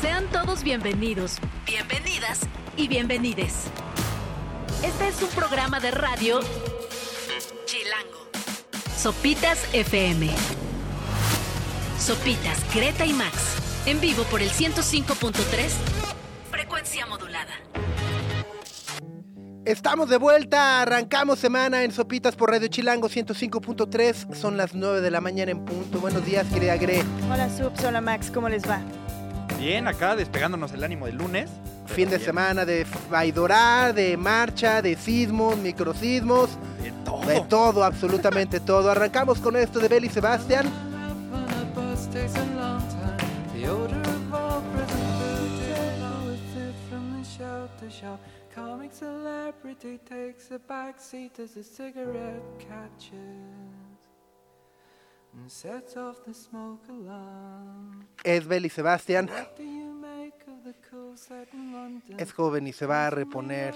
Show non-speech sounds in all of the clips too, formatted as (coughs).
Sean todos bienvenidos, bienvenidas y bienvenides. Este es un programa de radio Chilango. Sopitas FM. Sopitas, Greta y Max. En vivo por el 105.3. Frecuencia modulada. Estamos de vuelta, arrancamos semana en Sopitas por Radio Chilango 105.3, son las 9 de la mañana en punto. Buenos días, querida Gre. Hola Subs, hola Max, ¿cómo les va? Bien, acá despegándonos el ánimo del lunes. Fin de Bien. semana de Baidorar, de marcha, de sismos, microsismos, De todo. de todo, absolutamente (laughs) todo. Arrancamos con esto de Beli Sebastián. on a bus takes a long time. The odor of all present food take with it from the shelf to shelf. Comic celebrity takes a back seat as the cigarette catches Es Sebastián, set in London? es joven y se va a reponer.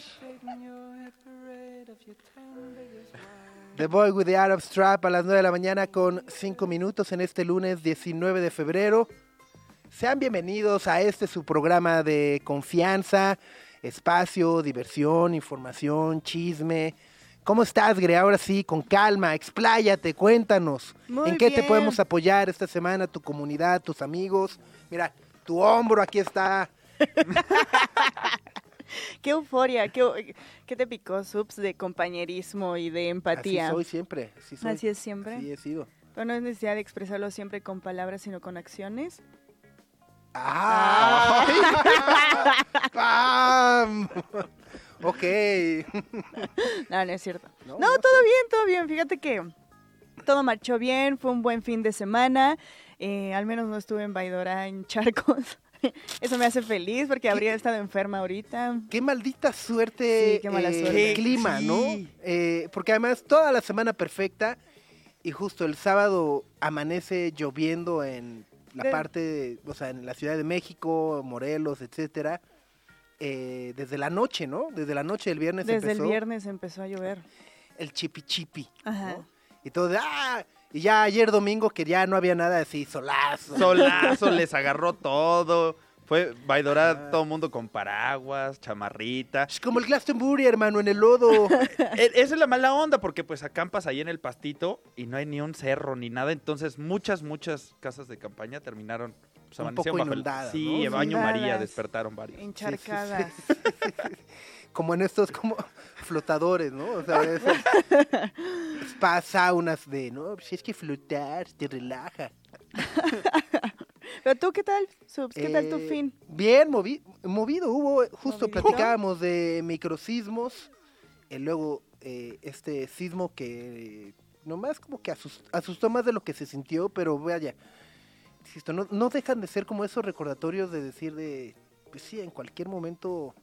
The Boy with the Arab Strap a las 9 de la mañana con 5 minutos en este lunes 19 de febrero. Sean bienvenidos a este su programa de confianza, espacio, diversión, información, chisme. ¿Cómo estás, Gre? Ahora sí, con calma, expláyate, cuéntanos. Muy ¿En qué te podemos apoyar esta semana, tu comunidad, tus amigos? Mira, tu hombro aquí está. (laughs) Qué euforia, qué, qué te picó Subs de compañerismo y de empatía. Así soy siempre. Así, soy. Así es siempre. Así he sido. Pero no es necesidad de expresarlo siempre con palabras, sino con acciones. ¡Ah! (laughs) ¡Pam! Ok. (laughs) No, no es cierto. No, No, no, todo bien, todo bien. Fíjate que todo marchó bien, fue un buen fin de semana. Eh, al menos no estuve en Baidora, en charcos. (laughs) Eso me hace feliz porque habría estado enferma ahorita. Qué maldita suerte Sí, qué mala eh, suerte. el clima, ¿no? Eh, porque además toda la semana perfecta y justo el sábado amanece lloviendo en la De- parte, de- o sea, en la Ciudad de México, Morelos, etcétera. Eh, desde la noche, ¿no? Desde la noche del viernes Desde el empezó viernes empezó a llover. el chipi chipi. Ajá. ¿no? Y todo de ¡ah! Y ya ayer domingo que ya no había nada así, solazo. Solazo, (laughs) les agarró todo. Fue Vaidora, Ah. todo el mundo con paraguas, chamarrita. Es como el Glastonbury, hermano, en el lodo. (laughs) E- Esa es la mala onda, porque pues acampas ahí en el pastito y no hay ni un cerro ni nada. Entonces muchas, muchas casas de campaña terminaron pues, Un poco bajo el- inundadas, Sí, ¿no? baño María, Inundadas. despertaron varios. Encharcadas. (laughs) como en estos como flotadores, ¿no? O sea, esos (laughs) spa saunas de, ¿no? Si es que flotar te relaja. (laughs) Pero tú, ¿qué tal, Subs? ¿Qué tal tu Eh, fin? Bien movi- movido, hubo, justo ¿Movidito? platicábamos de microsismos, y luego eh, este sismo que nomás como que asus- asustó más de lo que se sintió, pero vaya, insisto, no, no dejan de ser como esos recordatorios de decir de, pues sí, en cualquier momento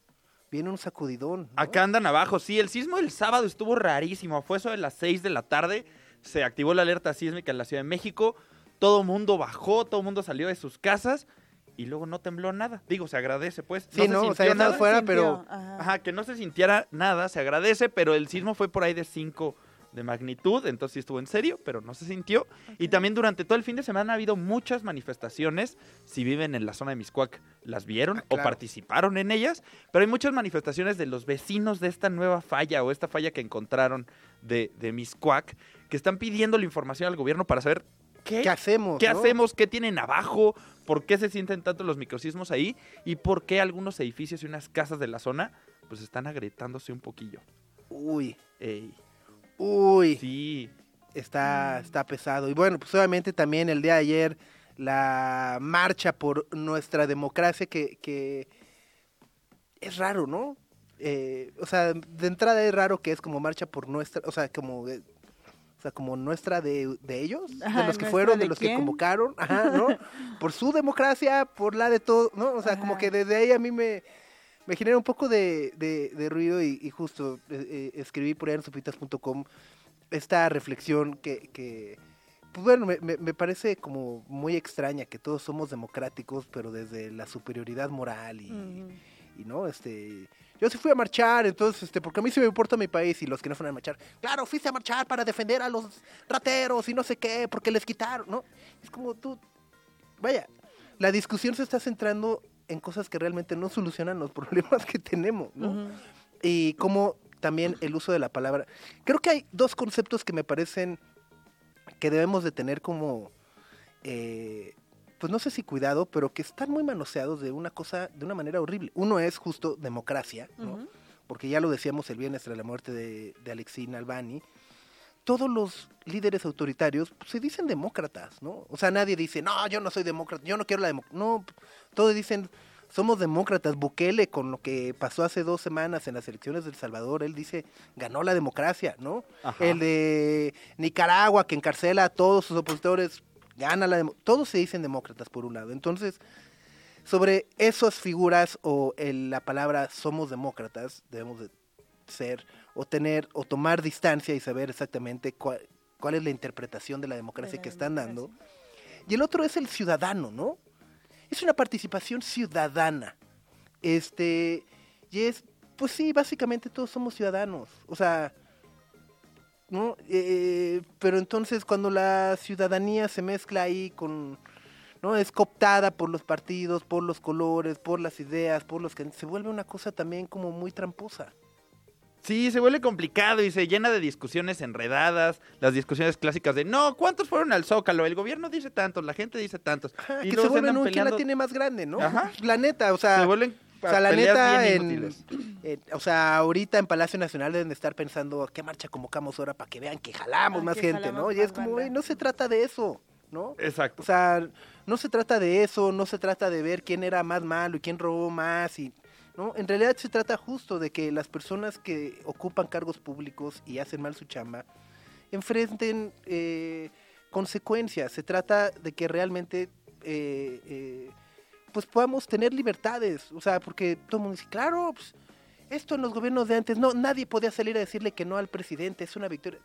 viene un sacudidón. ¿no? Acá andan abajo, sí, el sismo del sábado estuvo rarísimo, fue eso de las 6 de la tarde, se activó la alerta sísmica en la Ciudad de México, todo mundo bajó, todo mundo salió de sus casas y luego no tembló nada. Digo, se agradece pues. Sí, se ¿no? O sea, estás nada. fuera, pero- ajá. Ajá, que no se sintiera nada, se agradece, pero el sismo fue por ahí de 5 de magnitud, entonces sí estuvo en serio, pero no se sintió. Y Ok. también durante todo el fin de semana ha habido muchas manifestaciones, si viven en la zona de Miscuac, las vieron Ah, o claro. participaron en ellas, pero hay muchas manifestaciones de los vecinos de esta nueva falla o esta falla que encontraron de, de Miscuac, que están pidiendo la información al gobierno para saber qué, ¿Qué hacemos? ¿Qué no? hacemos? ¿Qué tienen abajo? ¿Por qué se sienten tanto los microsismos ahí? ¿Y por qué algunos edificios y unas casas de la zona pues están agrietándose un poquillo? Uy, Ey, uy, sí. está, está pesado. Y bueno, pues obviamente también el día de ayer la marcha por nuestra democracia que, que es raro, ¿no? Eh, o sea, de entrada es raro que es como marcha por nuestra, o sea, como, eh, o sea, como nuestra de, de ellos, Ajá, de los que ¿nuestra fueron, de, de los que convocaron, ajá, ¿no? (laughs) por su democracia, por la de todo, ¿no? O sea, como que desde ahí a mí me, me genera un poco de, de- de ruido y, y justo eh, eh, escribí por ahí en sopitas.com esta reflexión que, que, pues bueno, me, me- parece como muy extraña que todos somos democráticos, pero desde la superioridad moral y, y no, este, yo sí fui a marchar, entonces, este, porque a mí sí me importa mi país y los que no fueron a marchar, claro, fuiste a marchar para defender a los rateros y no sé qué, porque les quitaron, ¿no? Es como tú, vaya, la discusión se está centrando en cosas que realmente no solucionan los (laughs) problemas que tenemos, ¿no? Y como también el uso de la palabra. Creo que hay dos conceptos que me parecen que debemos de tener como, eh, pues no sé si cuidado, pero que están muy manoseados de una cosa, de una manera horrible. Uno es justo democracia, ¿no? Porque ya lo decíamos el viernes tras la muerte de, de Alexei Albani. Todos los líderes autoritarios pues, se dicen demócratas, ¿no? O sea, nadie dice, no, yo no soy demócrata, yo no quiero la democracia. No, todos dicen, somos demócratas. Bukele, con lo que pasó hace dos semanas en las elecciones de El Salvador, él dice, ganó la democracia, ¿no? Ajá. El de Nicaragua, que encarcela a todos sus opositores, gana la democracia. Todos se dicen demócratas, por un lado. Entonces, sobre esas figuras o el- la palabra somos demócratas, debemos de ser o tener o tomar distancia y saber exactamente cuál, cuál es la interpretación de la democracia De la que están dando. Y el otro es el ciudadano, ¿no? Es una participación ciudadana. Este, y es, pues sí, básicamente todos somos ciudadanos. O sea, ¿no? Eh, pero entonces cuando la ciudadanía se mezcla ahí con, ¿no? Es cooptada por los partidos, por los colores, por las ideas, por los que se vuelve una cosa también como muy tramposa. Sí, se vuelve complicado y se llena de discusiones enredadas, las discusiones clásicas de, no, ¿cuántos fueron al Zócalo? El gobierno dice tantos, la gente dice tantos. Ajá, Y que se vuelven un quién la tiene más grande, ¿no? Ajá. La neta, o sea, se vuelven o sea, la neta, en, o sea, ahorita en Palacio Nacional deben de estar pensando qué marcha convocamos ahora para que vean que jalamos Ah, más que gente, jalamos ¿no? Y es como, güey, no se trata de eso, ¿no? Exacto. O sea, no se trata de eso, no se trata de ver quién era más malo y quién robó más y no, en realidad se trata justo de que las personas que ocupan cargos públicos y hacen mal su chamba enfrenten eh, consecuencias. Se trata de que realmente eh, eh, pues podamos tener libertades, o sea, porque todo el mundo dice, claro, pues, esto en los gobiernos de antes, no, nadie podía salir a decirle que no al presidente, es una victoria.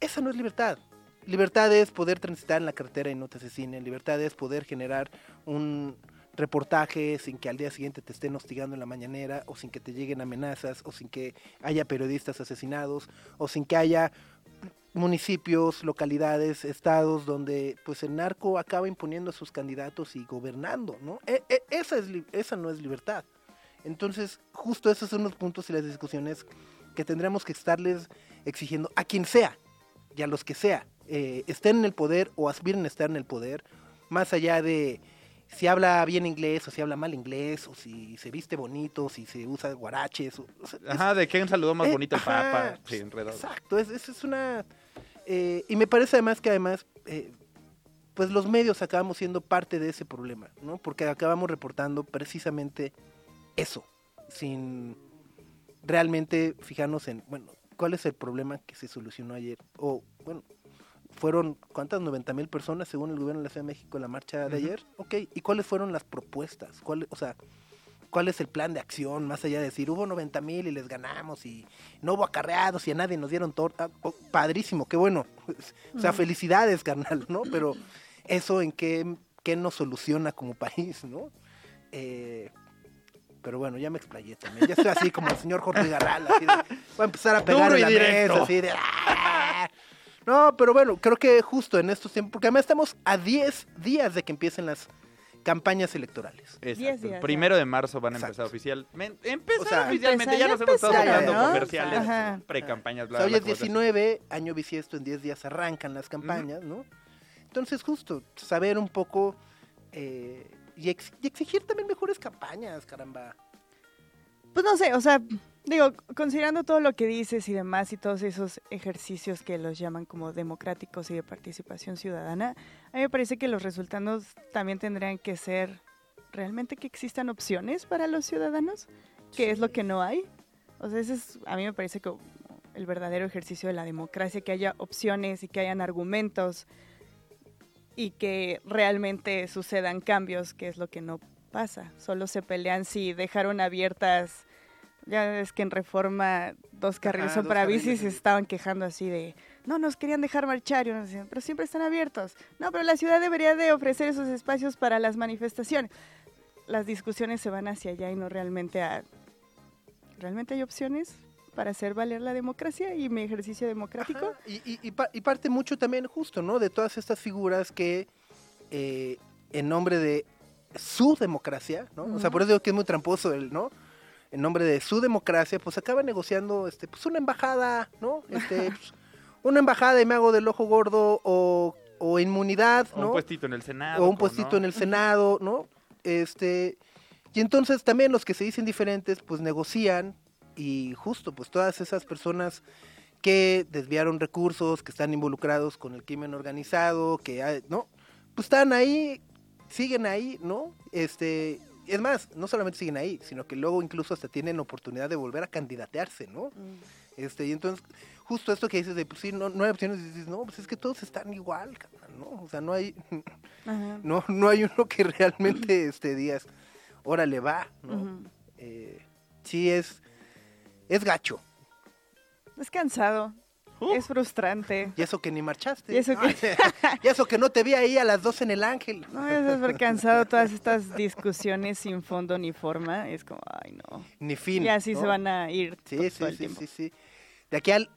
Esa no es libertad. Libertad es poder transitar en la carretera y no te asesinen. Libertad es poder generar un reportaje sin que al día siguiente te estén hostigando en la mañanera o sin que te lleguen amenazas o sin que haya periodistas asesinados o sin que haya municipios, localidades, estados donde pues el narco acaba imponiendo a sus candidatos y gobernando, ¿no? E- e- esa, es, esa no es libertad. Entonces, justo esos son los puntos y las discusiones que tendremos que estarles exigiendo a quien sea y a los que sea, eh, estén en el poder o aspiren a estar en el poder, más allá de si habla bien inglés o si habla mal inglés, o si se viste bonito, si se usa guaraches. o- o sea, es- Ajá, de que un saludo más eh, bonito el ajá, Papa. Sí, enredado. Exacto, es, es, es una... eh, y me parece además que además, eh, pues los medios acabamos siendo parte de ese problema, ¿no? Porque acabamos reportando precisamente eso, sin realmente fijarnos en, bueno, ¿cuál es el problema que se solucionó ayer? O, bueno, fueron, ¿cuántas? 90 mil personas según el gobierno de la Ciudad de México en la marcha de ayer. Ok, ¿y cuáles fueron las propuestas? ¿Cuál, o sea, ¿cuál es el plan de acción? Más allá de decir, hubo 90 mil y les ganamos y no hubo acarreados y a nadie nos dieron torta. Oh, padrísimo, qué bueno. (laughs) O sea, felicidades, carnal, ¿no? Pero eso en qué, qué nos soluciona como país, ¿no? Eh, pero bueno, ya me explayé también. Ya estoy así como el señor Jorge Garral. Así de, voy a empezar a (laughs) pegar en la directo. mesa, así de... ¡ah! No, pero bueno, creo que justo en estos tiempos, porque además estamos a 10 días de que empiecen las campañas electorales. Diez Exacto. días, Primero de marzo van a Exacto. empezar oficialmente. Empezar O sea, oficialmente, ya nos hemos estado hablando ¿no? comerciales, pre-campañas, O bla, sea, hoy es bla, cosas así. 19, año bisiesto, en 10 días arrancan las campañas, ¿no? Entonces, justo, saber un poco eh, y, ex- y exigir también mejores campañas, caramba. Pues no sé, o sea, digo, considerando todo lo que dices y demás y todos esos ejercicios que los llaman como democráticos y de participación ciudadana, a mí me parece que los resultados también tendrían que ser realmente que existan opciones para los ciudadanos, que es lo que no hay. O sea, ese es, a mí me parece que el verdadero ejercicio de la democracia, que haya opciones y que hayan argumentos y que realmente sucedan cambios, que es lo que no pasa. Solo se pelean si dejaron abiertas, ya es que en reforma dos carriles son para bicis se estaban quejando así de, no, nos querían dejar marchar, y uno decía, pero siempre están abiertos. No, pero la ciudad debería de ofrecer esos espacios para las manifestaciones. Las discusiones se van hacia allá y no realmente a... ¿Realmente hay opciones para hacer valer la democracia y mi ejercicio democrático? Ajá, Y, y- y pa- y parte mucho también justo, ¿no? De todas estas figuras que eh, en nombre de su democracia, ¿no? O sea, por eso digo que es muy tramposo el, ¿no? En nombre de su democracia, pues acaba negociando, este, pues una embajada, ¿no? Este, (laughs) pues, una embajada y me hago del ojo gordo o, o inmunidad, O ¿no? un puestito en el Senado. o un puestito ¿no? en el Senado, ¿no? Este, y entonces también los que se dicen diferentes, pues negocian y justo, pues todas esas personas que desviaron recursos, que están involucrados con el crimen organizado, que, hay- ¿no? Pues están ahí, siguen ahí, ¿no? Este, es más, no solamente siguen ahí, sino que luego incluso hasta tienen oportunidad de volver a candidatearse, ¿no? Este, y entonces, justo esto que dices de, pues sí, no, no hay opciones, y dices, no, pues es que todos están igual, ¿no? O sea, no hay, (laughs) Ajá. no, no hay uno que realmente (laughs) este, digas, órale, va, ¿no? Eh, sí, es, es gacho. Es cansado. Uh. Es frustrante. Y eso que ni marchaste. Y eso que- (laughs) y eso que no te vi ahí a las 12 en el ángel. No, es súper cansado todas estas discusiones sin fondo ni forma. Es como, ay, no. Ni fin. Y así ¿no? se van a ir Sí, to- sí, todo el sí, tiempo. sí, sí. De aquí al...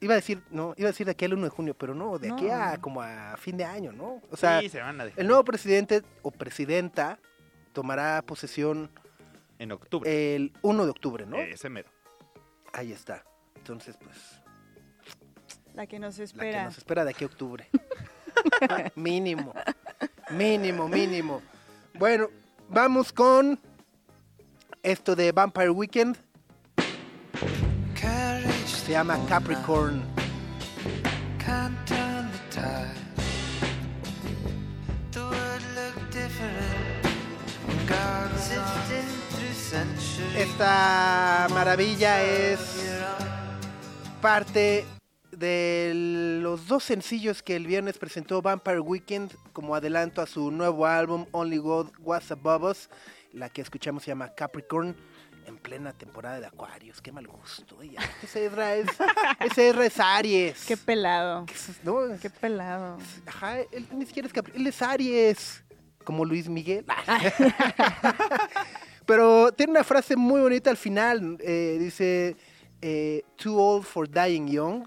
Iba a decir, no, iba a decir de aquí al 1 de junio, pero no, de aquí a como a fin de año, ¿no? O sea, sí, se van a dejar. el nuevo presidente o presidenta tomará posesión En octubre. el 1 de octubre, ¿no? Ese mero. Ahí está. Entonces, pues, La que nos la que espera. nos espera de aquí a octubre. (laughs) mínimo. Mínimo, mínimo. Bueno, vamos con esto de Vampire Weekend. Se llama Capricorn. Esta maravilla es parte de los dos sencillos que el viernes presentó Vampire Weekend como adelanto a su nuevo álbum Only God Was Above Us. La que escuchamos se llama Capricorn en plena temporada de Acuarios. Qué mal gusto. oye, Ese Ezra es, ese Ezra es Aries. Qué pelado. ¿Qué no, Qué pelado. Ajá, él ni siquiera es Capri, él es Aries, como Luis Miguel. (laughs) Pero tiene una frase muy bonita al final, eh, dice, eh, too old for dying young,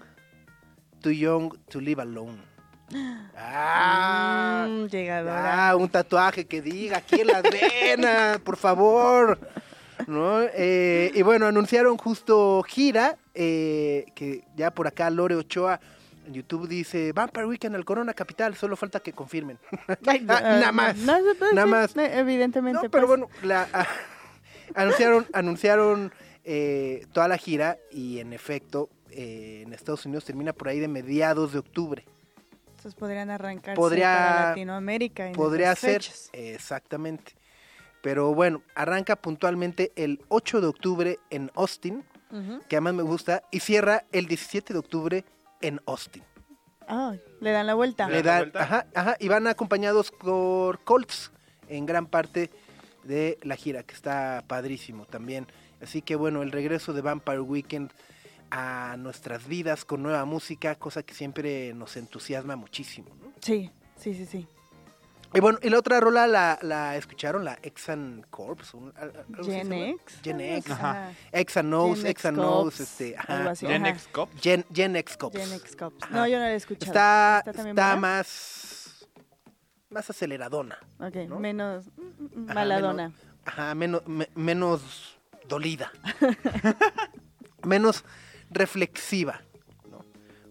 too young to live alone. Ah, Mm, llegadora. ya, un tatuaje que diga aquí en las venas, (laughs) por favor. ¿No? Eh, y bueno, anunciaron justo gira, eh, que ya por acá Lore Ochoa en YouTube dice, Vampire Weekend al Corona Capital, solo falta que confirmen. (laughs) Ah, ah, (laughs) nada más, no, nada más. Evidentemente. No, pero pues. bueno, la, ah, anunciaron, anunciaron eh, toda la gira y en efecto eh, en Estados Unidos termina por ahí de mediados de octubre. Entonces podrían arrancar Podría- para Latinoamérica. en Podría esas ser, fechas. exactamente. Pero bueno, arranca puntualmente el 8 de octubre en Austin, Ujú. que además me gusta, y cierra el 17 de octubre en Austin. Ah, le dan la vuelta. Le Le dan la dan, vuelta. ajá, ajá, y van acompañados por Colts en gran parte de la gira, que está padrísimo también. Así que bueno, el regreso de Vampire Weekend a nuestras vidas con nueva música, cosa que siempre nos entusiasma muchísimo. ¿no? Sí, sí, sí, sí. Y bueno, y la otra rola la, la escucharon, la Exan Corps. Gen. X. Gen X. Ajá. Exan Knows, Gen X Exan este, ajá. así. Gen ajá. X Cops. Gen, Gen X Cops. Gen X Cops. Ajá. No, yo no la he escuchado. Está, está más, más aceleradona. Ok, ¿no? menos mm, mm, Ajá, maladona. Ajá, menos, me- menos dolida. (laughs) menos reflexiva. ¿no?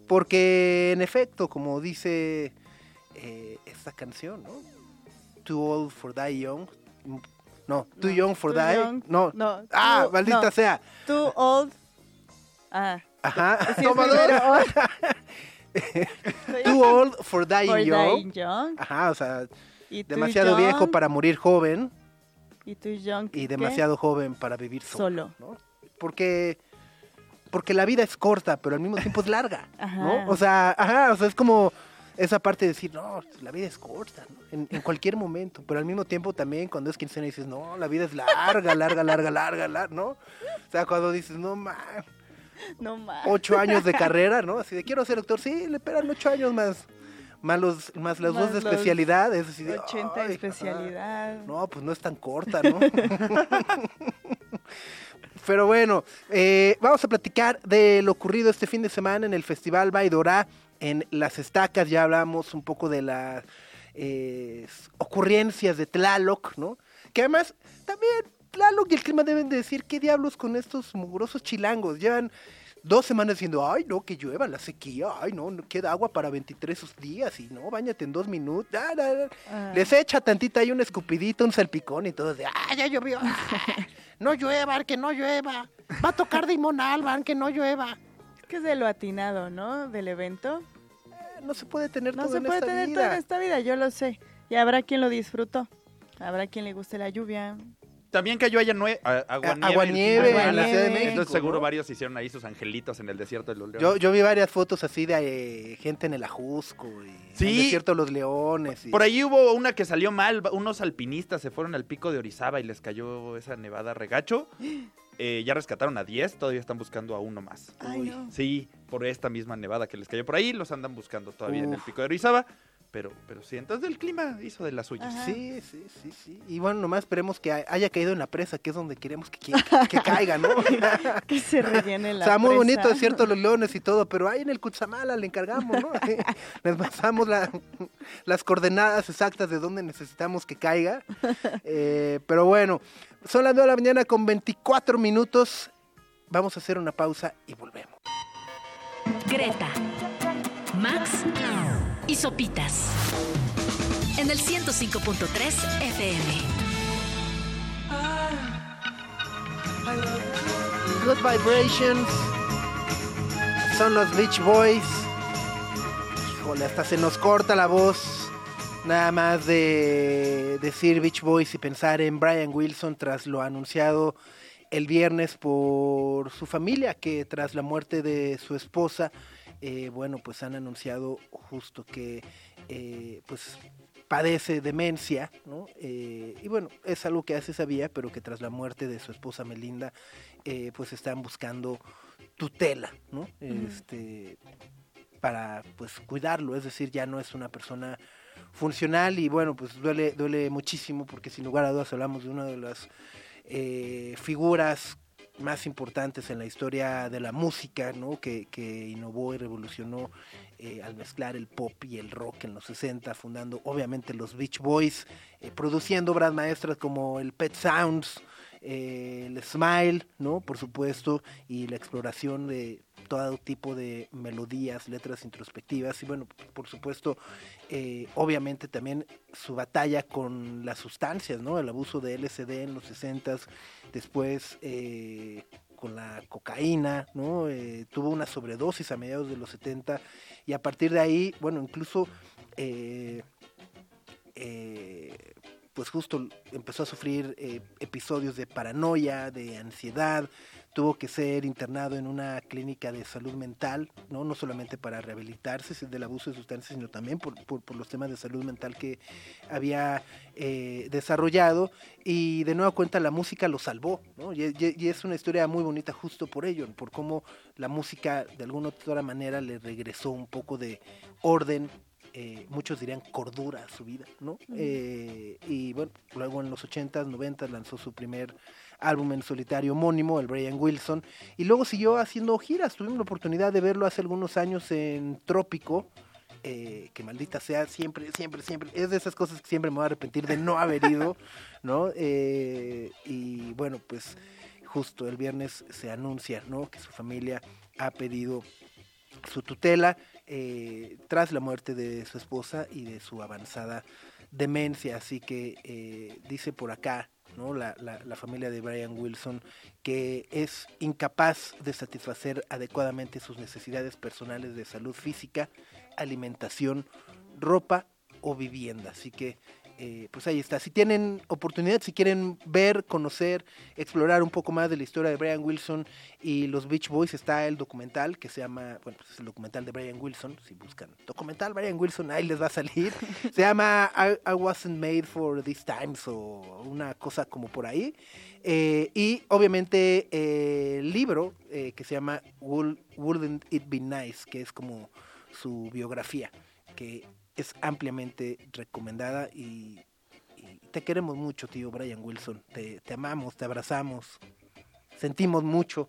Porque, en efecto, como dice eh, esta canción, ¿no? Too old for die young. No, too No, young for too die. young, no. no, Ah, too- maldita no. sea. Too old. Ah, Ajá. sí. (laughs) (laughs) Too old for dying For young. dying young. Ajá, o sea, Y demasiado viejo para morir joven Y too young. y ¿qué? demasiado joven para vivir solo. Solo. ¿no? Porque, porque la vida es corta, pero al mismo tiempo es larga. (laughs) Ajá. ¿no? O sea, ajá, o sea, es como esa parte de decir, no, la vida es corta, ¿no? en, en cualquier momento, pero al mismo tiempo también cuando es quincena dices, no, la vida es larga, larga, larga, larga, larga, ¿no? O sea, cuando dices, no, man, No más. ocho años de (laughs) carrera, ¿no? Así de, quiero ser doctor, sí, le esperan ocho años más, más, los, más las Más dos de especialidad, es así de, 80 "Ay, ajá". especialidad. No, pues no es tan corta, ¿no? (laughs) Pero bueno, eh, vamos a platicar de lo ocurrido este fin de semana en el Festival Baidorá en Las Estacas. Ya hablamos un poco de las eh, ocurrencias de Tlaloc, ¿no? Que además, también Lalo y el clima deben de decir qué diablos con estos mugrosos chilangos. Llevan dos semanas diciendo, ay, no, que llueva la sequía, ay, no, no queda agua para 23 días y no, bañate en dos minutos. Ah. Les echa tantita ahí un escupidito, un salpicón y todo de, ah, ya llovió. Ah, (laughs) no llueva, que no llueva. Va a tocar Dimon Alban, que no llueva. Es que es de lo atinado, ¿no? Del evento. Eh, No se puede tener No todo se en puede esta tener vida. todo en esta vida, yo lo sé. Y habrá quien lo disfrutó. Habrá quien le guste la lluvia. También cayó allá nue- a- agua A- nieve. aguanieve en la Ciudad de Entonces seguro ¿no? varios hicieron ahí sus angelitos en el desierto de los leones. Yo, yo vi varias fotos así de eh, gente en el Ajusco y Sí. en el desierto de los leones. y- Por ahí hubo una que salió mal, unos alpinistas se fueron al pico de Orizaba y les cayó esa nevada regacho. (gasps) Eh, ya rescataron a 10, todavía están buscando a uno más. Ay, Uy. no. Sí, por esta misma nevada que les cayó por ahí, los andan buscando todavía en el pico de Orizaba. Pero, pero sí, entonces el clima hizo de las suyas. Ajá. Sí, sí, sí, sí. Y bueno, nomás esperemos que hay- haya caído en la presa, que es donde queremos que, que, que (laughs) caiga, ¿no? (laughs) Que se rellene o la sea, muy presa. bonito, es cierto, los (laughs) leones y todo, pero ahí en el Cutzamala le encargamos, ¿no? Les pasamos la- las coordenadas exactas de dónde necesitamos que caiga. Eh, pero bueno, son las 9 de la mañana con 24 minutos. Vamos a hacer una pausa y volvemos. Greta, Max y Sopitas. En el 105.3 FM. Good Vibrations. Son los Beach Boys. Híjole, hasta se nos corta la voz. Nada más de decir Beach Boys y pensar en Brian Wilson tras lo anunciado el viernes por su familia, que tras la muerte de su esposa, eh, bueno, pues han anunciado justo que eh, pues padece demencia, ¿no? Eh, y bueno, es algo que ya se sabía, pero que tras la muerte de su esposa Melinda, pues están buscando tutela, ¿no? Este, para pues cuidarlo, es decir, ya no es una persona funcional y bueno, pues duele, duele muchísimo porque sin lugar a dudas hablamos de una de las eh, figuras más importantes en la historia de la música, ¿no? que, que innovó y revolucionó eh, al mezclar el pop y el rock en los 60, fundando obviamente los Beach Boys, eh, produciendo obras maestras como el Pet Sounds, eh, el Smile, ¿no? Por supuesto, y la exploración de todo tipo de melodías, letras introspectivas y bueno, por supuesto, eh, obviamente también su batalla con las sustancias, ¿no? El abuso de LSD en los 60s, después eh, con la cocaína, ¿no? Eh, tuvo una sobredosis a mediados de los 70 y a partir de ahí, bueno, incluso pues justo empezó a sufrir episodios de paranoia, de ansiedad, tuvo que ser internado en una clínica de salud mental, no, no solamente para rehabilitarse del abuso de sustancias, sino también por, por- por los temas de salud mental que había eh, desarrollado. Y de nueva cuenta la música lo salvó, ¿no? y, y- y es una historia muy bonita justo por ello, por cómo la música de alguna u otra manera le regresó un poco de orden eh, muchos dirían cordura a su vida, ¿no? Eh, y bueno, luego en los 80s, 90s lanzó su primer álbum en solitario homónimo, el Brian Wilson, y luego siguió haciendo giras. Tuvimos la oportunidad de verlo hace algunos años en Trópico, eh, que maldita sea, siempre, siempre, siempre, es de esas cosas que siempre me voy a arrepentir de no haber ido, (laughs) ¿no? Eh, y bueno, pues justo el viernes se anuncia, ¿no? Que su familia ha pedido su tutela eh, tras la muerte de su esposa y de su avanzada demencia. Así que dice por acá la- la familia de Brian Wilson que es incapaz de satisfacer adecuadamente sus necesidades personales de salud física, alimentación, ropa o vivienda. Así que eh, pues ahí está. Si tienen oportunidad, si quieren ver, conocer, explorar un poco más de la historia de Brian Wilson y los Beach Boys, está el documental que se llama, bueno, pues es el documental de Brian Wilson. Si buscan documental Brian Wilson, ahí les va a salir. (laughs) Se llama I, I Wasn't Made for These Times o una cosa como por ahí. Eh, y obviamente eh, el libro que se llama Would- Wouldn't It Be Nice, que es como su biografía, que es ampliamente recomendada y, y te queremos mucho, tío Brian Wilson. Te, te amamos, te abrazamos, sentimos mucho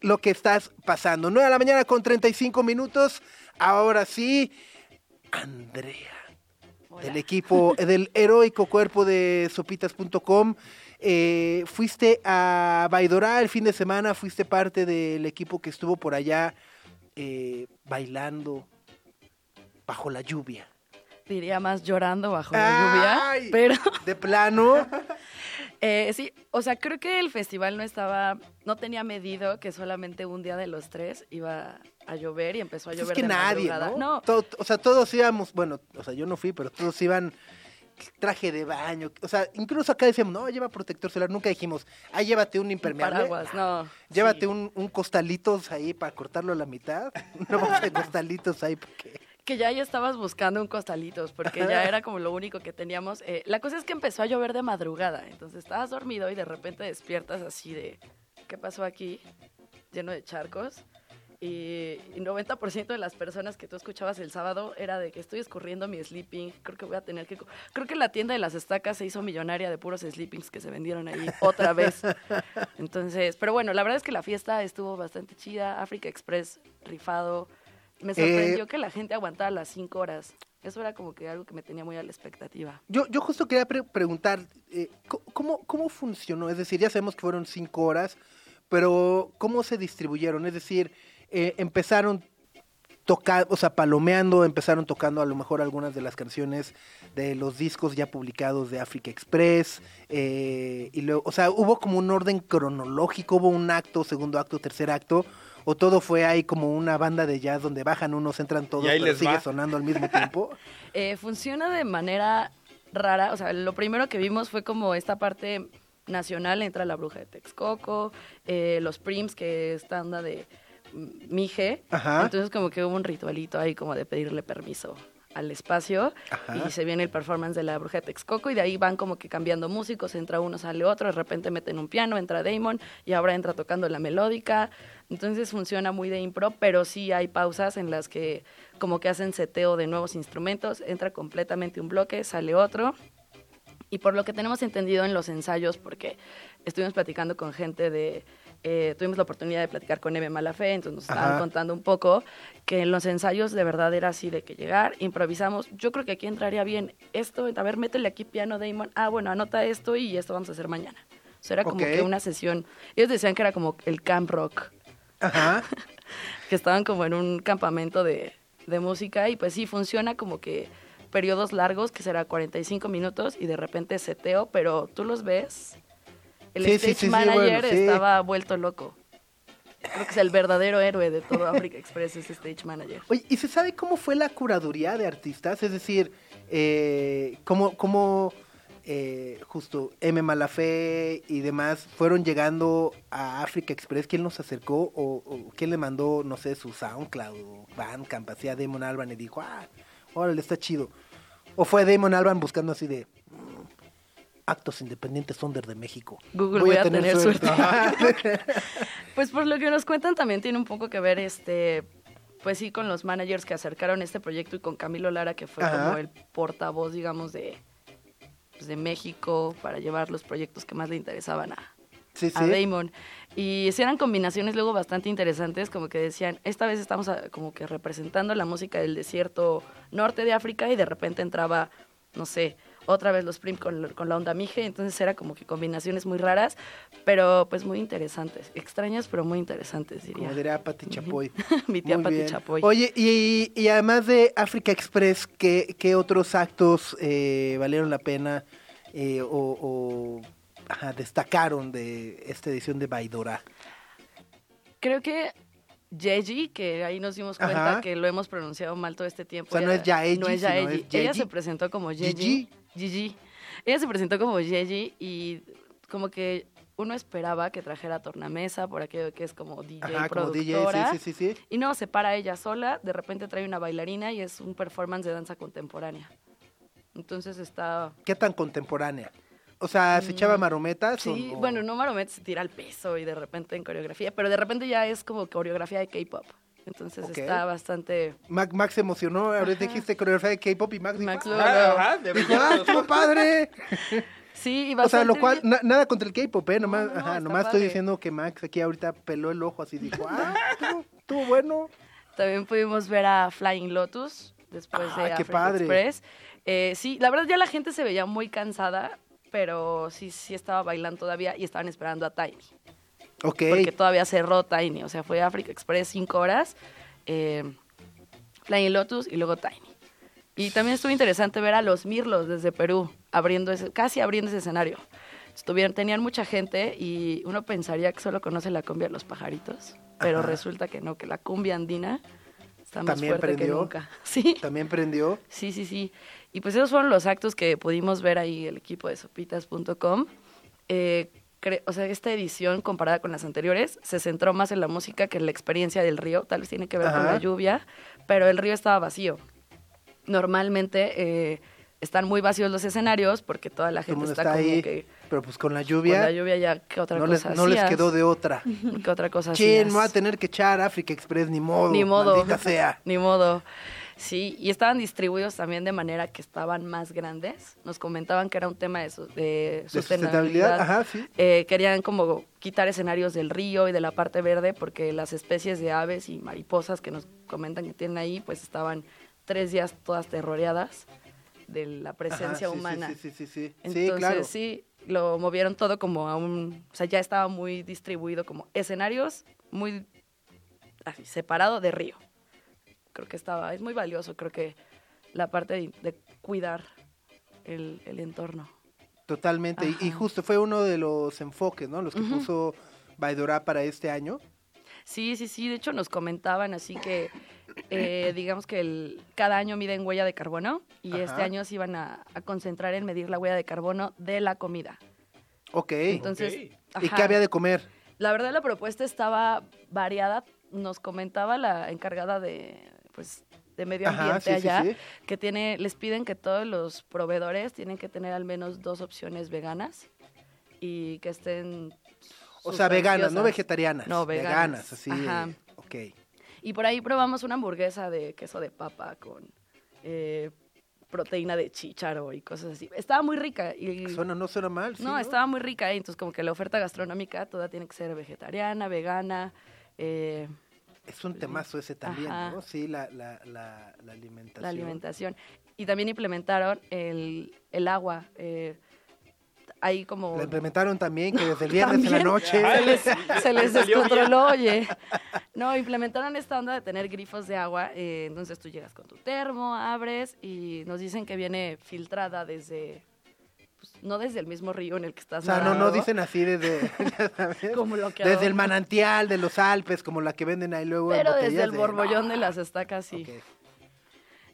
lo que estás pasando. 9 de la mañana con 35 minutos. Ahora sí, Andrea. del equipo, del heroico cuerpo de sopitas.com. Eh, fuiste a Baidorá el fin de semana, fuiste parte del equipo que estuvo por allá eh, bailando bajo la lluvia. Diría más llorando bajo la Ay. lluvia, pero De plano, (laughs) eh, sí, o sea, creo que el festival no estaba, no tenía medido que solamente un día de los tres iba a llover y empezó a Pues es llover que de nadie. ¿no? Todo- o sea, todos íbamos, bueno, o sea, yo no fui, pero todos iban traje de baño, o sea, incluso acá decíamos, no, lleva protector solar, nunca dijimos, ah, llévate un Un impermeable, paraguas, no. llévate sí. un, un costalitos ahí para cortarlo a la mitad, (laughs) no vamos a costalitos ahí porque... Que ya ya estabas buscando un costalitos, porque ya era como lo único que teníamos. Eh, la cosa es que empezó a llover de madrugada, entonces estabas dormido y de repente despiertas así de, ¿qué pasó aquí? Lleno de charcos. Y, y 90% de las personas que tú escuchabas el sábado era de que estoy escurriendo mi sleeping, creo que voy a tener que... Creo que la tienda de las estacas se hizo millonaria de puros sleepings que se vendieron ahí (laughs) otra vez. Entonces, pero bueno, la verdad es que la fiesta estuvo bastante chida, Africa Express rifado. Me sorprendió Eh, que la gente aguantara las cinco horas. Eso era como que algo que me tenía muy a la expectativa. Yo, yo justo quería pre- preguntar, eh, ¿cómo, ¿cómo funcionó? Es decir, ya sabemos que fueron cinco horas, pero ¿cómo se distribuyeron? Es decir, eh, empezaron tocando, o sea, palomeando, empezaron tocando a lo mejor algunas de las canciones de los discos ya publicados de Africa Express, eh, y luego, o sea, hubo como un orden cronológico, hubo un acto, segundo acto, tercer acto, o todo fue ahí como una banda de jazz donde bajan unos, entran todos, Y ahí pero les sigue va. sonando al mismo tiempo. (laughs) Eh, funciona de manera rara. O sea, lo primero que vimos fue como esta parte nacional. Entra la bruja de Texcoco, eh, los Prims, que es esta onda de Mije. Ajá. Entonces como que hubo un ritualito ahí como de pedirle permiso al espacio Ajá. y se viene el performance de la bruja de Texcoco y de ahí van como que cambiando músicos, entra uno, sale otro, de repente meten un piano, entra Damon y ahora entra tocando la melódica, entonces funciona muy de impro, pero sí hay pausas en las que como que hacen seteo de nuevos instrumentos, entra completamente un bloque, sale otro. Y por lo que tenemos entendido en los ensayos, porque estuvimos platicando con gente de, eh, tuvimos la oportunidad de platicar con Eve Malafé, entonces nos estaban Ajá. contando un poco que en los ensayos de verdad era así de que llegar, improvisamos, yo creo que aquí entraría bien esto, a ver, métele aquí piano, Damon, ah, bueno, anota esto y esto vamos a hacer mañana. O sea, era como que una sesión, ellos decían que era como el camp rock, Ajá. (laughs) que estaban como en un campamento de, de música y pues sí, funciona como que periodos largos, que será 45 minutos y de repente seteo, pero tú los ves. El Sí, stage sí, sí, manager bueno, estaba vuelto loco. Creo que es el verdadero héroe de todo Africa Express, ese stage manager. Oye, ¿y se sabe cómo fue la curaduría de artistas? Es decir, eh, cómo, cómo eh, justo M. Malafé y demás fueron llegando a Africa Express. ¿Quién los acercó o, o quién le mandó, no sé, su SoundCloud o Bandcamp hacia Damon Alban y dijo, ah, órale, está chido? ¿O fue Damon Alban buscando así de "Mm, actos independientes under de México? Google, voy a tener suerte. (laughs) (laughs) Pues por lo que nos cuentan también tiene un poco que ver este pues sí con los managers que acercaron este proyecto y con Camilo Lara que fue Ajá. como el portavoz digamos de pues, de México para llevar los proyectos que más le interesaban a, sí, a sí. Damon. Y eran combinaciones luego bastante interesantes, como que decían, esta vez estamos a- como que representando la música del desierto norte de África y de repente entraba, no sé, otra vez los Prim con, con la onda Mije, entonces era como que combinaciones muy raras, pero pues muy interesantes, extrañas pero muy interesantes diría. Como diría Pati Chapoy. (laughs) Mi tía Muy Pati bien. Chapoy. Oye, y, y además de Africa Express, ¿qué, qué otros actos eh, valieron la pena eh, o, o, ajá, destacaron de esta edición de Baidora? Creo que Yeji, que ahí nos dimos cuenta Ajá. que lo hemos pronunciado mal todo este tiempo. O sea, no es Yaeji, No es Yaeji. Ella se presentó como Yeji. Gigi. Gigi. Ella se presentó como Yeji y como que uno esperaba que trajera tornamesa por aquello que es como DJ Ajá, como DJ, productora. sí, sí, sí, sí. Y no, se para ella sola, de repente trae una bailarina y es un performance de danza contemporánea. Entonces está... ¿Qué tan contemporánea? O sea, ¿se echaba marometas? Mm, Sí, o- bueno, no Maromet se tira al peso y de repente en coreografía, pero de repente ya es como coreografía de K-pop. Entonces está bastante... Mac, Max se emocionó, ahorita dijiste coreografía de K-pop y Max dijo, Max "Ah, Ah, dijo, ah, belleza. estuvo padre. (laughs) Sí, y O sea, lo cual, na- nada contra el K-pop, ¿eh? Nomás, No, no, no, ajá, nomás estoy diciendo que Max aquí ahorita peló el ojo así, dijo, ah, (laughs) estuvo, estuvo bueno. También pudimos ver a Flying Lotus después Ah, de qué padre. Express. Eh, sí, la verdad ya la gente se veía muy cansada, pero sí, sí estaba bailando todavía y estaban esperando a Tiny. Porque todavía cerró Tiny, o sea, fue Africa Express cinco horas, eh, Flying Lotus y luego Tiny. Y también estuvo interesante ver a los Mirlos desde Perú, abriendo ese, casi abriendo ese escenario. Estuvieron, tenían mucha gente y uno pensaría que solo conoce la cumbia de los pajaritos, pero Ajá. resulta que no, que la cumbia andina está más También fuerte que prendió. nunca. (laughs) Sí, También prendió. sí, sí, sí. Y pues esos fueron los actos que pudimos ver ahí el equipo de sopitas.com. Eh, o sea, esta edición comparada con las anteriores se centró más en la música que en la experiencia del río. Tal vez tiene que ver con la lluvia, pero el río estaba vacío. Normalmente eh, están muy vacíos los escenarios porque toda la gente está, está como ahí. que Pero pues con la con lluvia, la lluvia ya qué otra no, les, cosa no les quedó de otra. (laughs) ¿Qué otra cosa hacías? me voy a tener que echar Africa Express, ni modo. Ni modo. Maldita sea. (laughs) Ni modo. Sí, y estaban distribuidos también de manera que estaban más grandes. Nos comentaban que era un tema de, su- de De sustentabilidad. sustentabilidad, ajá, sí. Eh, querían como quitar escenarios del río y de la parte verde porque las especies de aves y mariposas que nos comentan que tienen ahí, pues estaban tres días todas terroreadas de la presencia Ajá, sí, humana. Sí, sí, sí. Entonces, sí, claro. sí, lo movieron todo como a un... O sea, ya estaba muy distribuido como escenarios muy así, separado de río. Creo que estaba... Es muy valioso, creo que la parte de, de cuidar el, el entorno. Totalmente. Y- justo fue uno de los enfoques, ¿no? Los que puso Baidorá para este año. Sí, sí, sí. De hecho, nos comentaban así que, eh, digamos que el, cada año miden huella de carbono y Ajá. este año se iban a, a concentrar en medir la huella de carbono de la comida. Ok. Entonces, ¿Y ajá. qué había de comer? La verdad la propuesta estaba variada. Nos comentaba la encargada de, pues, de medio ambiente sí, sí, allá sí. que tiene, les piden que todos los proveedores tienen que tener al menos dos opciones veganas y que estén O sea, veganas, no vegetarianas. No, veganas. así. Ajá. Ok. Y por ahí probamos una hamburguesa de queso de papa con eh, proteína de chícharo y cosas así. Estaba muy rica. Y, Suena, no suena mal. no, estaba muy rica. y entonces como que la oferta gastronómica toda tiene que ser vegetariana, vegana. eh, Es un temazo ese también, Ajá. ¿no? Sí, la, la, la, la alimentación. la alimentación. Y también implementaron el, el agua. eh, ahí como... La implementaron también, que (laughs) desde el viernes en la noche. Se les, se les (laughs) descontroló, oye. No, implementaron esta onda de tener grifos de agua. eh, entonces tú llegas con tu termo, abres y nos dicen que viene filtrada desde, pues, no desde el mismo río en el que O estás sea, no, no dicen así desde, (laughs) (laughs) ya sabes, como lo que desde el manantial de los Alpes, como la que venden ahí luego en Pero botellas desde el de- borbollón de las estacas, sí.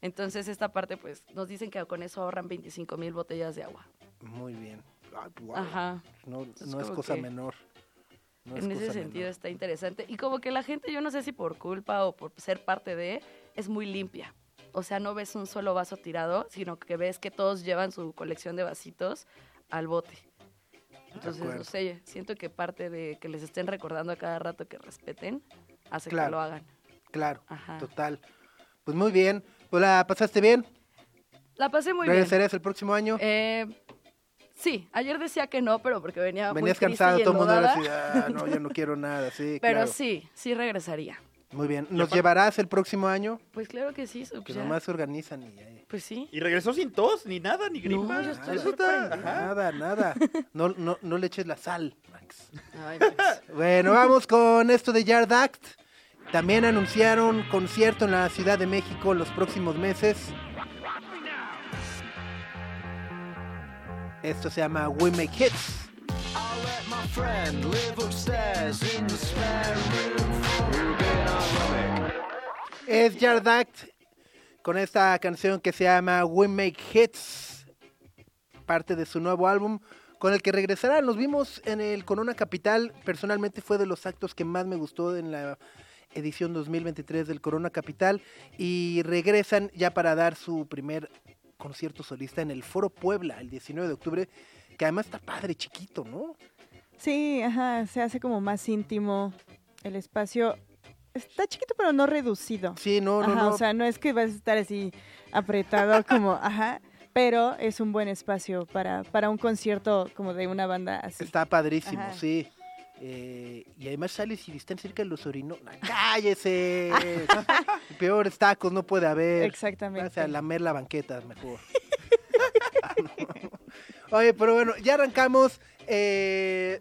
Entonces esta parte, pues, nos dicen que con eso ahorran 25 mil botellas de agua. Muy bien. Ay, guau. Ajá. No, es cosa que menor. No es en ese cosa sentido menor. está interesante. Y como que la gente, yo no sé si por culpa o por ser parte de, es muy limpia. O sea, no ves un solo vaso tirado, sino que ves que todos llevan su colección de vasitos al bote. Entonces, no sé, siento que parte de que les estén recordando a cada rato que respeten, hace Claro. que lo hagan. Claro, Ajá. total. Pues muy bien. La pasaste bien. La pasé muy bien. ¿Regresarías el próximo año? Eh, sí, ayer decía que no, pero porque venía Venías muy cansado, y todo el mundo así, ah, no, yo no quiero nada, sí, (laughs) Pero claro. sí, sí regresaría. Muy bien. ¿Nos llevarás el próximo año? Pues claro que sí, Sub, Que ya. nomás se organizan y ya. Pues sí. Y regresó sin tos, ni nada, ni gripa. No, yo estoy Eso está- sorprendida. Nada, nada. No, no, no le eches la sal, Max. Ay, pues. (laughs) Bueno, vamos con esto de Yard Act. También anunciaron concierto en la Ciudad de México los próximos meses. Esto se llama We Make Hits. Es Yard Act con esta canción que se llama We Make Hits, parte de su nuevo álbum, con el que regresarán. Los vimos en el Corona Capital. Personalmente fue de los actos que más me gustó en la edición 2023 del Corona Capital. Y regresan ya para dar su primer concierto solista en el Foro Puebla el 19 de octubre, que además está padre, chiquito, ¿no? Sí, ajá, se hace como más íntimo el espacio. Está chiquito, pero no reducido. Sí, no, no, ajá, no. o sea, no es que vas a estar así apretado (laughs) como, ajá, pero es un buen espacio para, para un concierto como de una banda así. Está padrísimo, Ajá. sí. Eh, y además sales y están cerca de los orinos. ¡Cállese! (laughs) Peores tacos no puede haber. Exactamente. Vas a lamer la banqueta mejor. (laughs) Oye, pero bueno, ya arrancamos eh,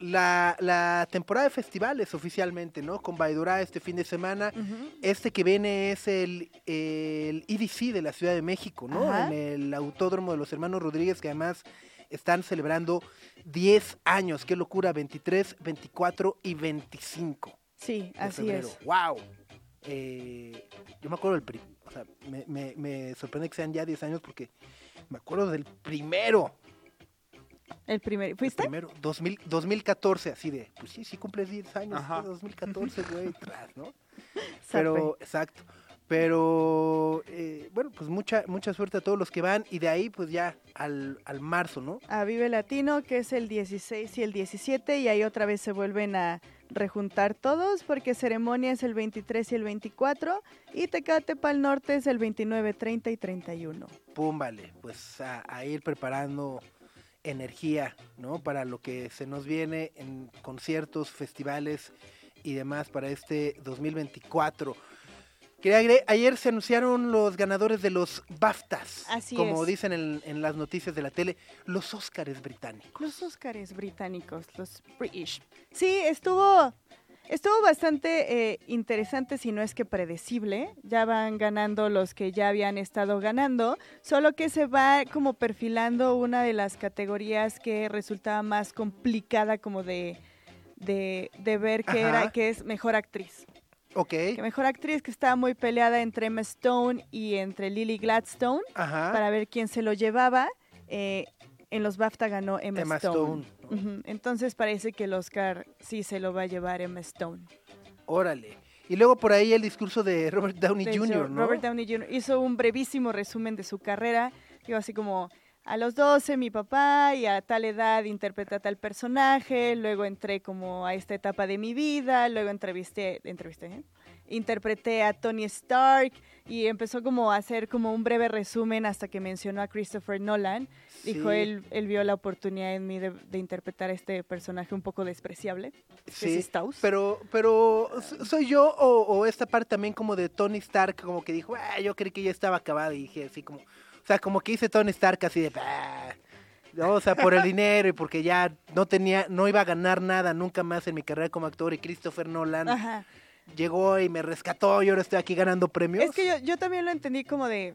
la, la temporada de festivales oficialmente, ¿no? Con Baidura este fin de semana. Este que viene es el, el EDC de la Ciudad de México, ¿no? Ajá. En el Autódromo de los Hermanos Rodríguez, que además están celebrando 10 años. Qué locura, 23, 24 y 25 Sí, así febrero. es. ¡Wow! Eh, yo me acuerdo del o sea, me, me- me sorprende que sean ya 10 años porque me acuerdo del primero. El primer. el ¿Fuiste? primero, 2000, 2014, así de, pues sí, sí cumples 10 años, Ajá. fue 2014, güey, (laughs) tras, ¿no? Pero, exacto. Pero, eh, bueno, pues mucha mucha suerte a todos los que van y de ahí, pues ya al, al marzo, ¿no? a Vive Latino, que es el 16 y el 17, y ahí otra vez se vuelven a rejuntar todos, porque ceremonia es el 23 y el 24, y Tecate Pal Norte es el 29, 30 y 31. Pum, vale, pues a, a ir preparando energía, ¿no? Para lo que se nos viene en conciertos, festivales y demás para este 2024. Quería agregar, ayer se anunciaron los ganadores de los BAFTAs, Así como es. dicen en, en las noticias de la tele, los Óscares británicos. Los Óscares británicos, los British. Sí, estuvo, estuvo bastante eh, interesante, si no es que predecible. Ya van ganando los que ya habían estado ganando, solo que se va como perfilando una de las categorías que resultaba más complicada como de, de, de ver que Ajá. era, que es mejor actriz. Ok, Que mejor actriz que estaba muy peleada entre Emma Stone y entre Lily Gladstone ajá, para ver quién se lo llevaba. Eh, en los BAFTA ganó Emma, Emma Stone. Stone. ¿no? Ujú, Entonces parece que el Oscar sí se lo va a llevar Emma Stone. Órale. Y luego por ahí el discurso de Robert Downey De Jr., ¿no? Robert Downey Jr. hizo un brevísimo resumen de su carrera. Digo así como, a los 12 mi papá y a tal edad interpreté a tal personaje, luego entré como a esta etapa de mi vida, luego entrevisté, entrevisté, ¿eh? interpreté a Tony Stark y empezó como a hacer como un breve resumen hasta que mencionó a Christopher Nolan. Dijo, él, él vio la oportunidad en mí de, de interpretar a este personaje un poco despreciable. Sí, es pero, pero ¿so- ¿soy yo o, o esta parte también como de Tony Stark, como que dijo, ah, yo creí que ya estaba acabada y dije así como, o sea, como que hice Tony Stark así de, ¿no? o sea, por el (laughs) dinero y porque ya no tenía, no iba a ganar nada nunca más en mi carrera como actor y Christopher Nolan Ajá. llegó y me rescató y ahora estoy aquí ganando premios. Es que yo, yo también lo entendí como de,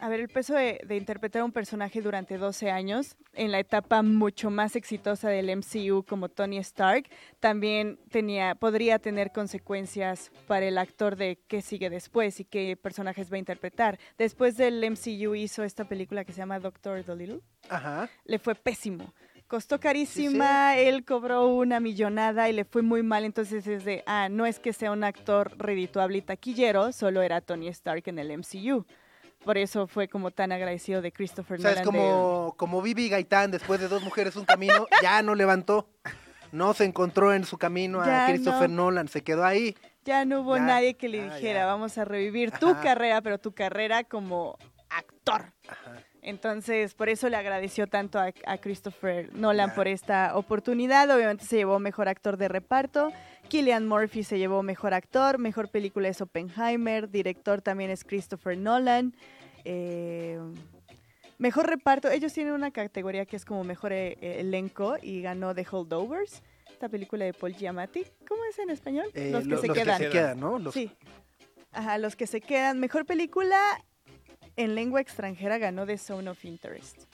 a ver, el peso de, de interpretar a un personaje durante 12 años, en la etapa mucho más exitosa del MCU como Tony Stark, también tenía, podría tener consecuencias para el actor de qué sigue después y qué personajes va a interpretar. Después del MCU hizo esta película que se llama Doctor Dolittle, Ajá. le fue pésimo. Costó carísima, él cobró una millonada y le fue muy mal, entonces es de, ah, no es que sea un actor redituable y taquillero, solo era Tony Stark en el MCU. Por eso fue como tan agradecido de Christopher O sea, es Nolan. de- como, como Vivi Gaitán, después de dos mujeres un camino, (laughs) ya no levantó. No se encontró en su camino a Christopher no. Nolan, se quedó ahí. ya no hubo Ya, nadie que le ah, dijera, vamos a revivir tu carrera, pero tu carrera como actor. Ajá. Entonces, por eso le agradeció tanto a, a Christopher Nolan por esta oportunidad. Obviamente se llevó mejor actor de reparto. Killian Murphy se llevó mejor actor. Mejor película es Oppenheimer. Director también es Christopher Nolan. Eh, mejor reparto. Ellos tienen una categoría que es como mejor eh, elenco y ganó The Holdovers. Esta película de Paul Giamatti. ¿Cómo es en español? Eh, los que se los quedan. que se quedan, ¿no? Los- Sí. Ajá, los que se quedan. Mejor película en lengua extranjera ganó The Zone of Interest.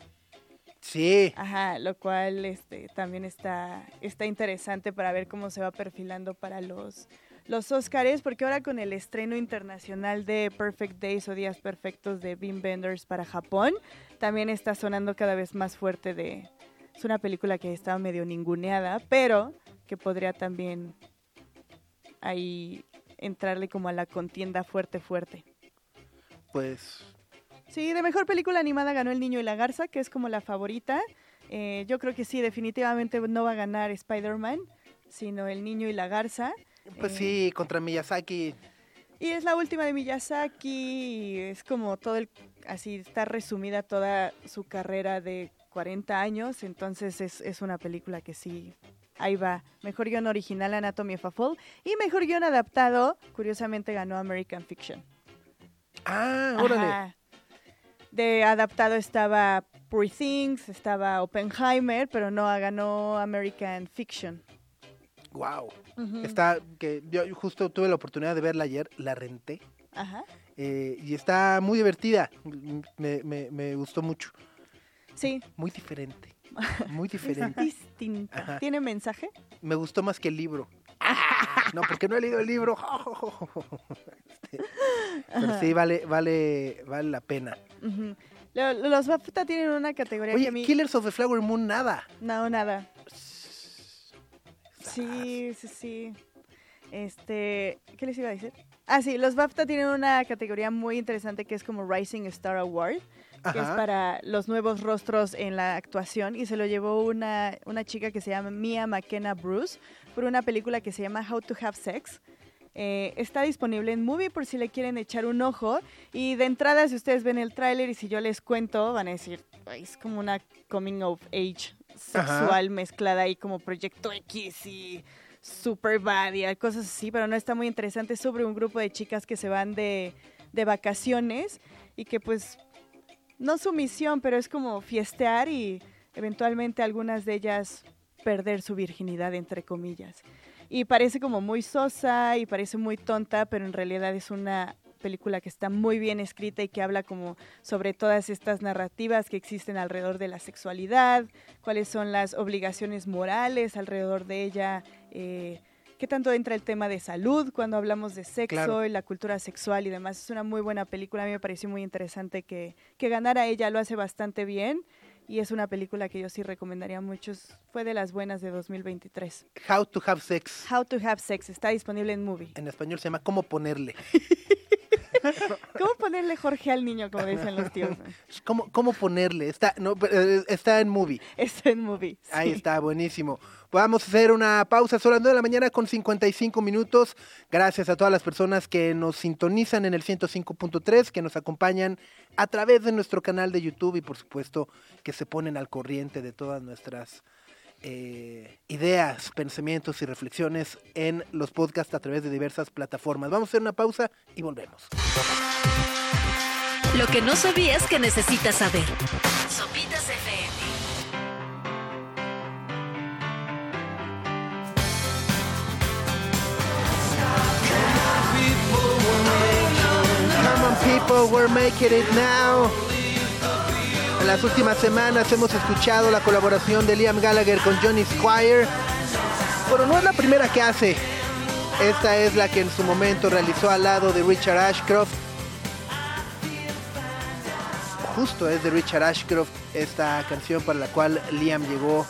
Sí. Ajá, lo cual este, también está, está interesante para ver cómo se va perfilando para los, los Óscares, porque ahora con el estreno internacional de Perfect Days o Días Perfectos de Wim Wenders para Japón, también está sonando cada vez más fuerte de... Es una película que estaba medio ninguneada, pero que podría también ahí entrarle como a la contienda fuerte, fuerte. Pues Sí, de mejor película animada ganó El Niño y la Garza, que es como la favorita. Eh, yo creo que sí, definitivamente no va a ganar Spider-Man, sino El Niño y la Garza. Pues Eh, sí, contra Miyazaki. Y es la última de Miyazaki, y es como todo el, así está resumida toda su carrera de 40 años, entonces es, es una película que sí, ahí va. Mejor guion original Anatomy of a Fall y mejor guion adaptado, curiosamente ganó American Fiction. Ah, órale. Ajá. De adaptado estaba Poor Things, estaba Oppenheimer, pero no ganó American Fiction. Wow. Está, que yo justo tuve la oportunidad de verla ayer, la renté. Ajá. eh, y está muy divertida. Me, me- me gustó mucho. Sí, Muy diferente. Muy es diferente. (laughs) distinta. Ajá. ¿Tiene mensaje? Me gustó más que el libro. (laughs) No, porque no he leído el libro. (laughs) Este, pero sí, vale, vale, vale la pena. Los BAFTA tienen una categoría que Oye, a mí... Killers of the Flower Moon, nada. No, nada. Sí, sí, sí. Este, ¿qué les iba a decir? Ah, sí, los BAFTA tienen una categoría muy interesante que es como Rising Star Award, que es para los nuevos rostros en la actuación y se lo llevó una, una chica que se llama Mia McKenna Bruce por una película que se llama How to Have Sex. Eh, está disponible en Movie por si le quieren echar un ojo. Y de entrada, si ustedes ven el tráiler y si yo les cuento, van a decir, "Ay, es como una coming of age sexual mezclada ahí como Proyecto X y Super Bad y cosas así, pero no está muy interesante. Es sobre un grupo de chicas que se van de, de vacaciones y que pues, no su misión, pero es como fiestear y eventualmente algunas de ellas perder su virginidad, entre comillas. Y parece como muy sosa y parece muy tonta, pero en realidad es una película que está muy bien escrita y que habla como sobre todas estas narrativas que existen alrededor de la sexualidad, cuáles son las obligaciones morales alrededor de ella, eh, qué tanto entra el tema de salud cuando hablamos de sexo Claro. y la cultura sexual y demás. Es una muy buena película, a mí me pareció muy interesante que, que ganara ella, lo hace bastante bien y es una película que yo sí recomendaría mucho, es- fue de las buenas de 2023. How to Have Sex. How to Have Sex está disponible en Movie. En español se llama ¿Cómo ponerle? (laughs) (laughs) ¿Cómo ponerle Jorge al niño, como dicen los tíos? ¿Cómo, cómo ponerle? Está, no, eh, está en movie. Está en Movie. Ahí está, buenísimo. Vamos a hacer una pausa, son las 9 de la mañana con 55 minutos. Gracias a todas las personas que nos sintonizan en el 105.3, que nos acompañan a través de nuestro canal de YouTube y por supuesto que se ponen al corriente de todas nuestras eh, ideas, pensamientos y reflexiones en los podcasts a través de diversas plataformas. Vamos a hacer una pausa y volvemos. Lo que no sabías que necesitas saber. Sopitas FM. Come on people, we're making it now. En las últimas semanas hemos escuchado la colaboración de Liam Gallagher con Johnny Squire. Pero no es la primera que hace. Esta es la que en su momento realizó al lado de Richard Ashcroft. Justo es de Richard Ashcroft esta canción para la cual Liam llegó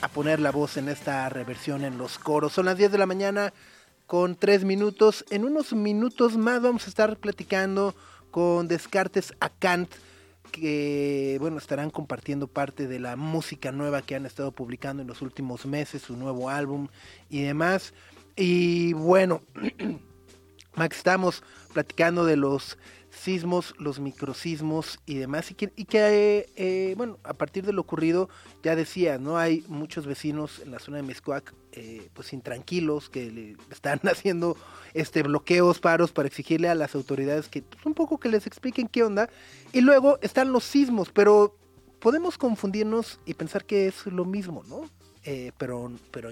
a poner la voz en esta reversión en los coros. Son las 10 de la mañana con 3 minutos. En unos minutos más vamos a estar platicando con Descartes a Kant, que bueno, estarán compartiendo parte de la música nueva que han estado publicando en los últimos meses, su nuevo álbum y demás. Y bueno, (clears throat) Max, estamos platicando de los sismos, los microsismos y demás, y que, y que, eh, eh, bueno, a partir de lo ocurrido, ya decía, ¿no? Hay muchos vecinos en la zona de Miscuac, eh, pues intranquilos, que le están (laughs) haciendo este bloqueos, paros para exigirle a las autoridades que pues, un poco que les expliquen qué onda, y luego están los sismos, pero podemos confundirnos y pensar que es lo mismo, ¿no? Eh, pero, pero.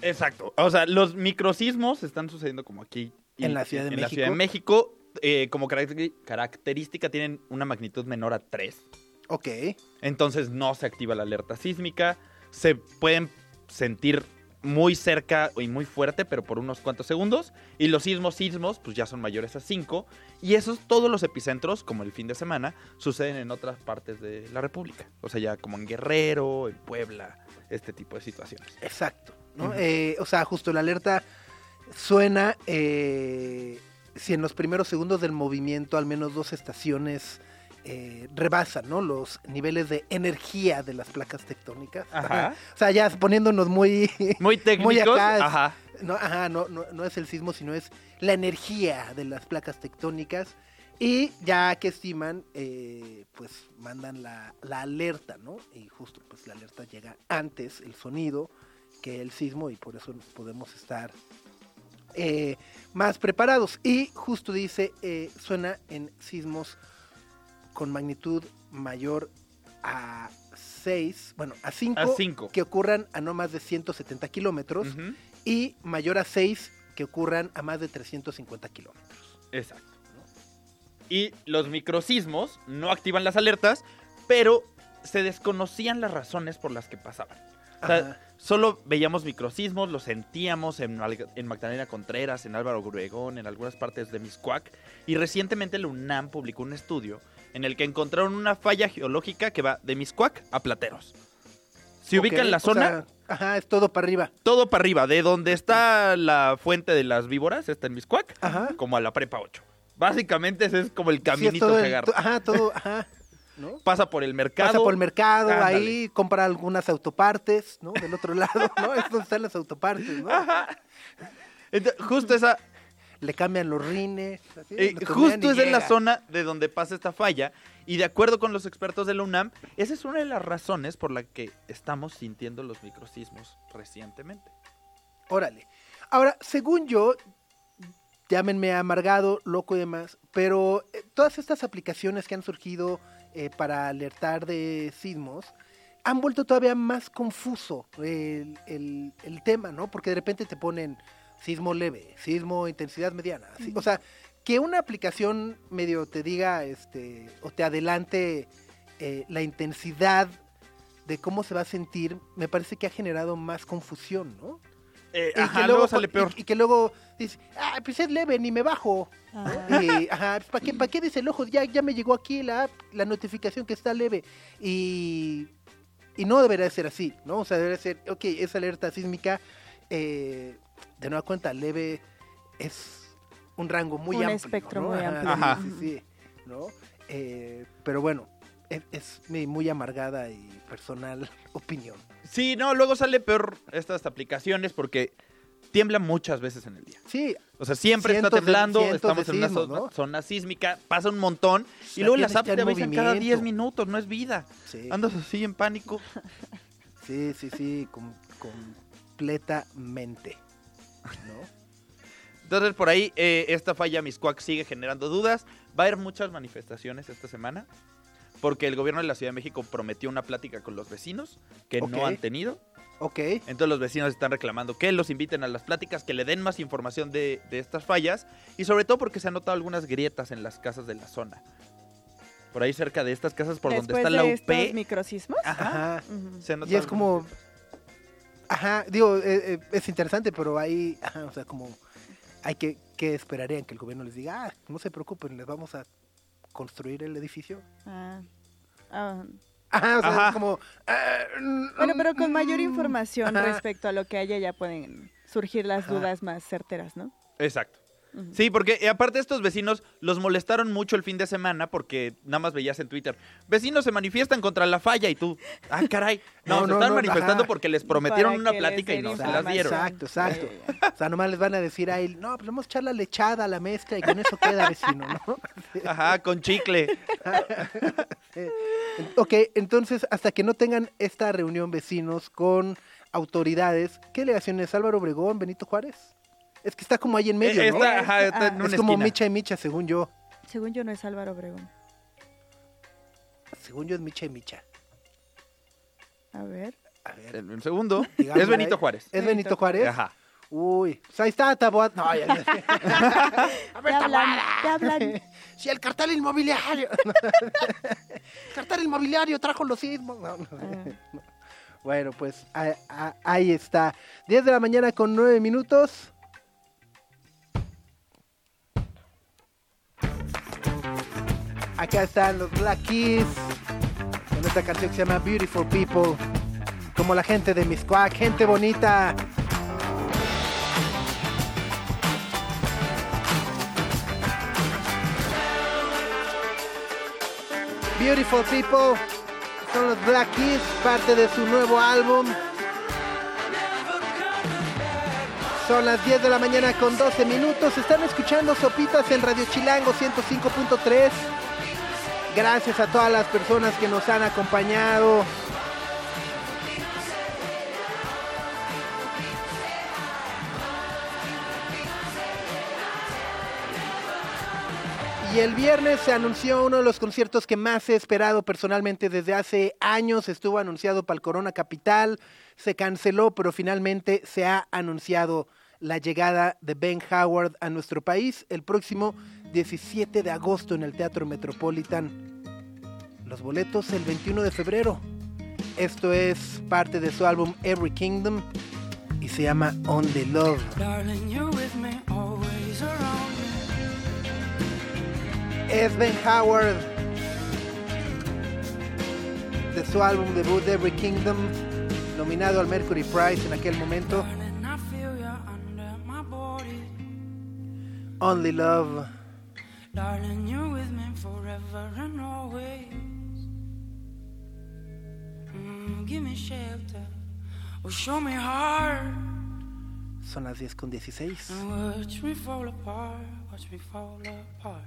Exacto. O sea, los microsismos están sucediendo como aquí. En la Ciudad de en la. Ciudad de México. Eh, como caracter- característica tienen una magnitud menor a 3. Ok, Entonces no se activa la alerta sísmica. Se pueden sentir muy cerca y muy fuerte, pero por unos cuantos segundos. Y los sismos, sismos, pues ya son mayores a 5. Y esos, todos los epicentros, como el fin de semana, suceden en otras partes de la República. O sea, ya como en Guerrero, en Puebla, este tipo de situaciones. Exacto. Eh, o sea, justo la alerta suena eh, si en los primeros segundos del movimiento al menos dos estaciones eh, rebasan, ¿no? Los niveles de energía de las placas tectónicas. Ajá. O sea, ya poniéndonos muy... Muy (laughs) técnicos. acá, Ajá. No, ajá, no, no, no es el sismo, sino es la energía de las placas tectónicas. Y ya que estiman, eh, pues mandan la, la alerta, ¿no? Y justo, pues la alerta llega antes, el sonido, que el sismo, y por eso podemos estar eh, más preparados. Y justo dice, eh, suena en sismos con magnitud mayor a 6, bueno, a 5, A cinco. que ocurran a no más de 170 kilómetros y mayor a 6 que ocurran a más de 350 kilómetros. Exacto. Y los microsismos no activan las alertas, pero se desconocían las razones por las que pasaban. O sea. Solo veíamos microsismos, los sentíamos en, en Magdalena Contreras, en Álvaro Obregón, en algunas partes de Miscuac. Y recientemente la UNAM publicó un estudio en el que encontraron una falla geológica que va de Miscuac a Plateros. Si Ok, ubican la zona, sea, ajá, es todo para arriba. todo para arriba, de donde está la fuente de las víboras, está en Miscuac, Ajá. como a la prepa 8. Básicamente ese es como el Sí, caminito todo que el- ajá, todo, ajá. (laughs) ¿no? Pasa por el mercado. Pasa por el mercado, Ándale. ahí compra algunas autopartes, ¿no? Del otro (laughs) lado, ¿no? Es donde están las autopartes, ¿no? Justo esa, Le cambian los rines. así, eh, lo justo es en la zona de donde pasa esta falla. Y de acuerdo con los expertos de la UNAM, esa es una de las razones por la que estamos sintiendo los microsismos recientemente. Órale. Ahora, según yo, llámenme amargado, loco y demás, pero eh, todas estas aplicaciones que han surgido eh, para alertar de sismos han vuelto todavía más confuso el, el- el tema, ¿no? Porque de repente te ponen sismo leve, sismo intensidad mediana. O sea, que una aplicación medio te diga, este, o te adelante eh, la intensidad de cómo se va a sentir, me parece que ha generado más confusión, ¿no? Eh, Y ajá, que luego luego sale peor. Y, que luego dice, ah, pues es leve, ni me bajo. Ah. Y, ajá, ¿para qué, pa' qué dice el ojo? Ya, ya me llegó aquí la app, la notificación que está leve. Y, y no debería ser así, ¿no? O sea, debería ser, ok, esa alerta sísmica, eh, de nueva cuenta, leve es un rango muy Un amplio. espectro ¿no? muy Ajá, amplio. Ajá. Sí, sí, sí, ¿no? Eh, pero bueno, es, es mi muy amargada y personal (laughs) opinión. Sí, no, luego sale peor estas aplicaciones porque tiembla muchas veces en el día. Sí, O sea, siempre está Cientos temblando, estamos en una sismos, zona, ¿no? zona sísmica, pasa un montón y La luego las apps te avisan cada 10 movimiento. minutos, no es vida. sí. Andas así en pánico. (laughs) Sí, sí, sí, com- completamente. ¿No? Entonces, por ahí, eh, esta falla Miscuac sigue generando dudas. Va a haber muchas manifestaciones esta semana. Porque el gobierno de la Ciudad de México prometió una plática con los vecinos que no han tenido. Ok, Entonces los vecinos están reclamando que los inviten a las pláticas, que le den más información de, de estas fallas. Y sobre todo porque se han notado algunas grietas en las casas de la zona. Por ahí cerca de estas casas por donde está la UP. estos microsismos. Ajá. ajá. Ujú. se han Y es como, ajá, digo, eh, eh, es interesante, pero ahí, ajá, o sea, como, hay que, ¿qué esperarían? Que el gobierno les diga, ah, no se preocupen, les vamos a construir el edificio. Ah. Ah. Ajá, o sea, Ajá. es como, ah, mm, Bueno, pero con mayor mm, información ajá. respecto a lo que haya ya pueden surgir las Ajá. dudas más certeras, ¿no? Exacto. Sí, porque eh, aparte estos vecinos los molestaron mucho el fin de semana porque nada más veías en Twitter, vecinos se manifiestan contra la falla y tú, ah, caray. (laughs) No, No, se no, están no, manifestando ajá. porque les prometieron Para una plática y no se las dieron. Exacto, exacto. O sea, nomás les van a decir a él, no, pues vamos a echar la lechada a la mezcla y con eso queda vecino, ¿no? (laughs) Ajá, con chicle. (laughs) Ok, entonces, hasta que no tengan esta reunión vecinos con autoridades, ¿qué delegaciones? ¿Álvaro Obregón, Benito Juárez? Es que está como ahí en medio, Eh, ¿no? está, ajá, está en Ah. una es como esquina. Micha y Micha, según yo. según yo no es Álvaro Obregón. Según yo es Micha y Micha. A ver. A ver, un segundo. Digamos, es Benito. Juárez. ¿es Benito Juárez? Ajá. Uy, pues ahí está, Taboat. No, ya, ya. (laughs) Hablan, te hablan. Si (laughs) el cartel inmobiliario. el (laughs) cartel inmobiliario trajo los sismos. No, no. Ah. Bueno, pues a- a- ahí está. 10 de la mañana con 9 minutos. Acá están los Black Keys. Con esta canción se llama Beautiful People. Como la gente de Miscuac, gente bonita. Beautiful People son los Black Keys, parte de su nuevo álbum. Son las 10 de la mañana con 12 minutos. Están escuchando Sopitas en Radio Chilango 105.3. Gracias a todas las personas que nos han acompañado. Y el viernes se anunció uno de los conciertos que más he esperado personalmente desde hace años. Estuvo anunciado para el Corona Capital, se canceló, pero finalmente se ha anunciado la llegada de Ben Howard a nuestro país el próximo 17 de agosto en el Teatro Metropolitan. Los boletos el 21 de febrero. Esto es parte de su álbum Every Kingdom y se llama On the Love. Es Ben Howard de su álbum debut Every Kingdom, nominado al Mercury Prize en aquel momento. Only Love. Darling, you're with me forever and always. Mm, give me shelter, or show me heart, Son las 10 con 16. and watch me fall apart, watch me fall apart.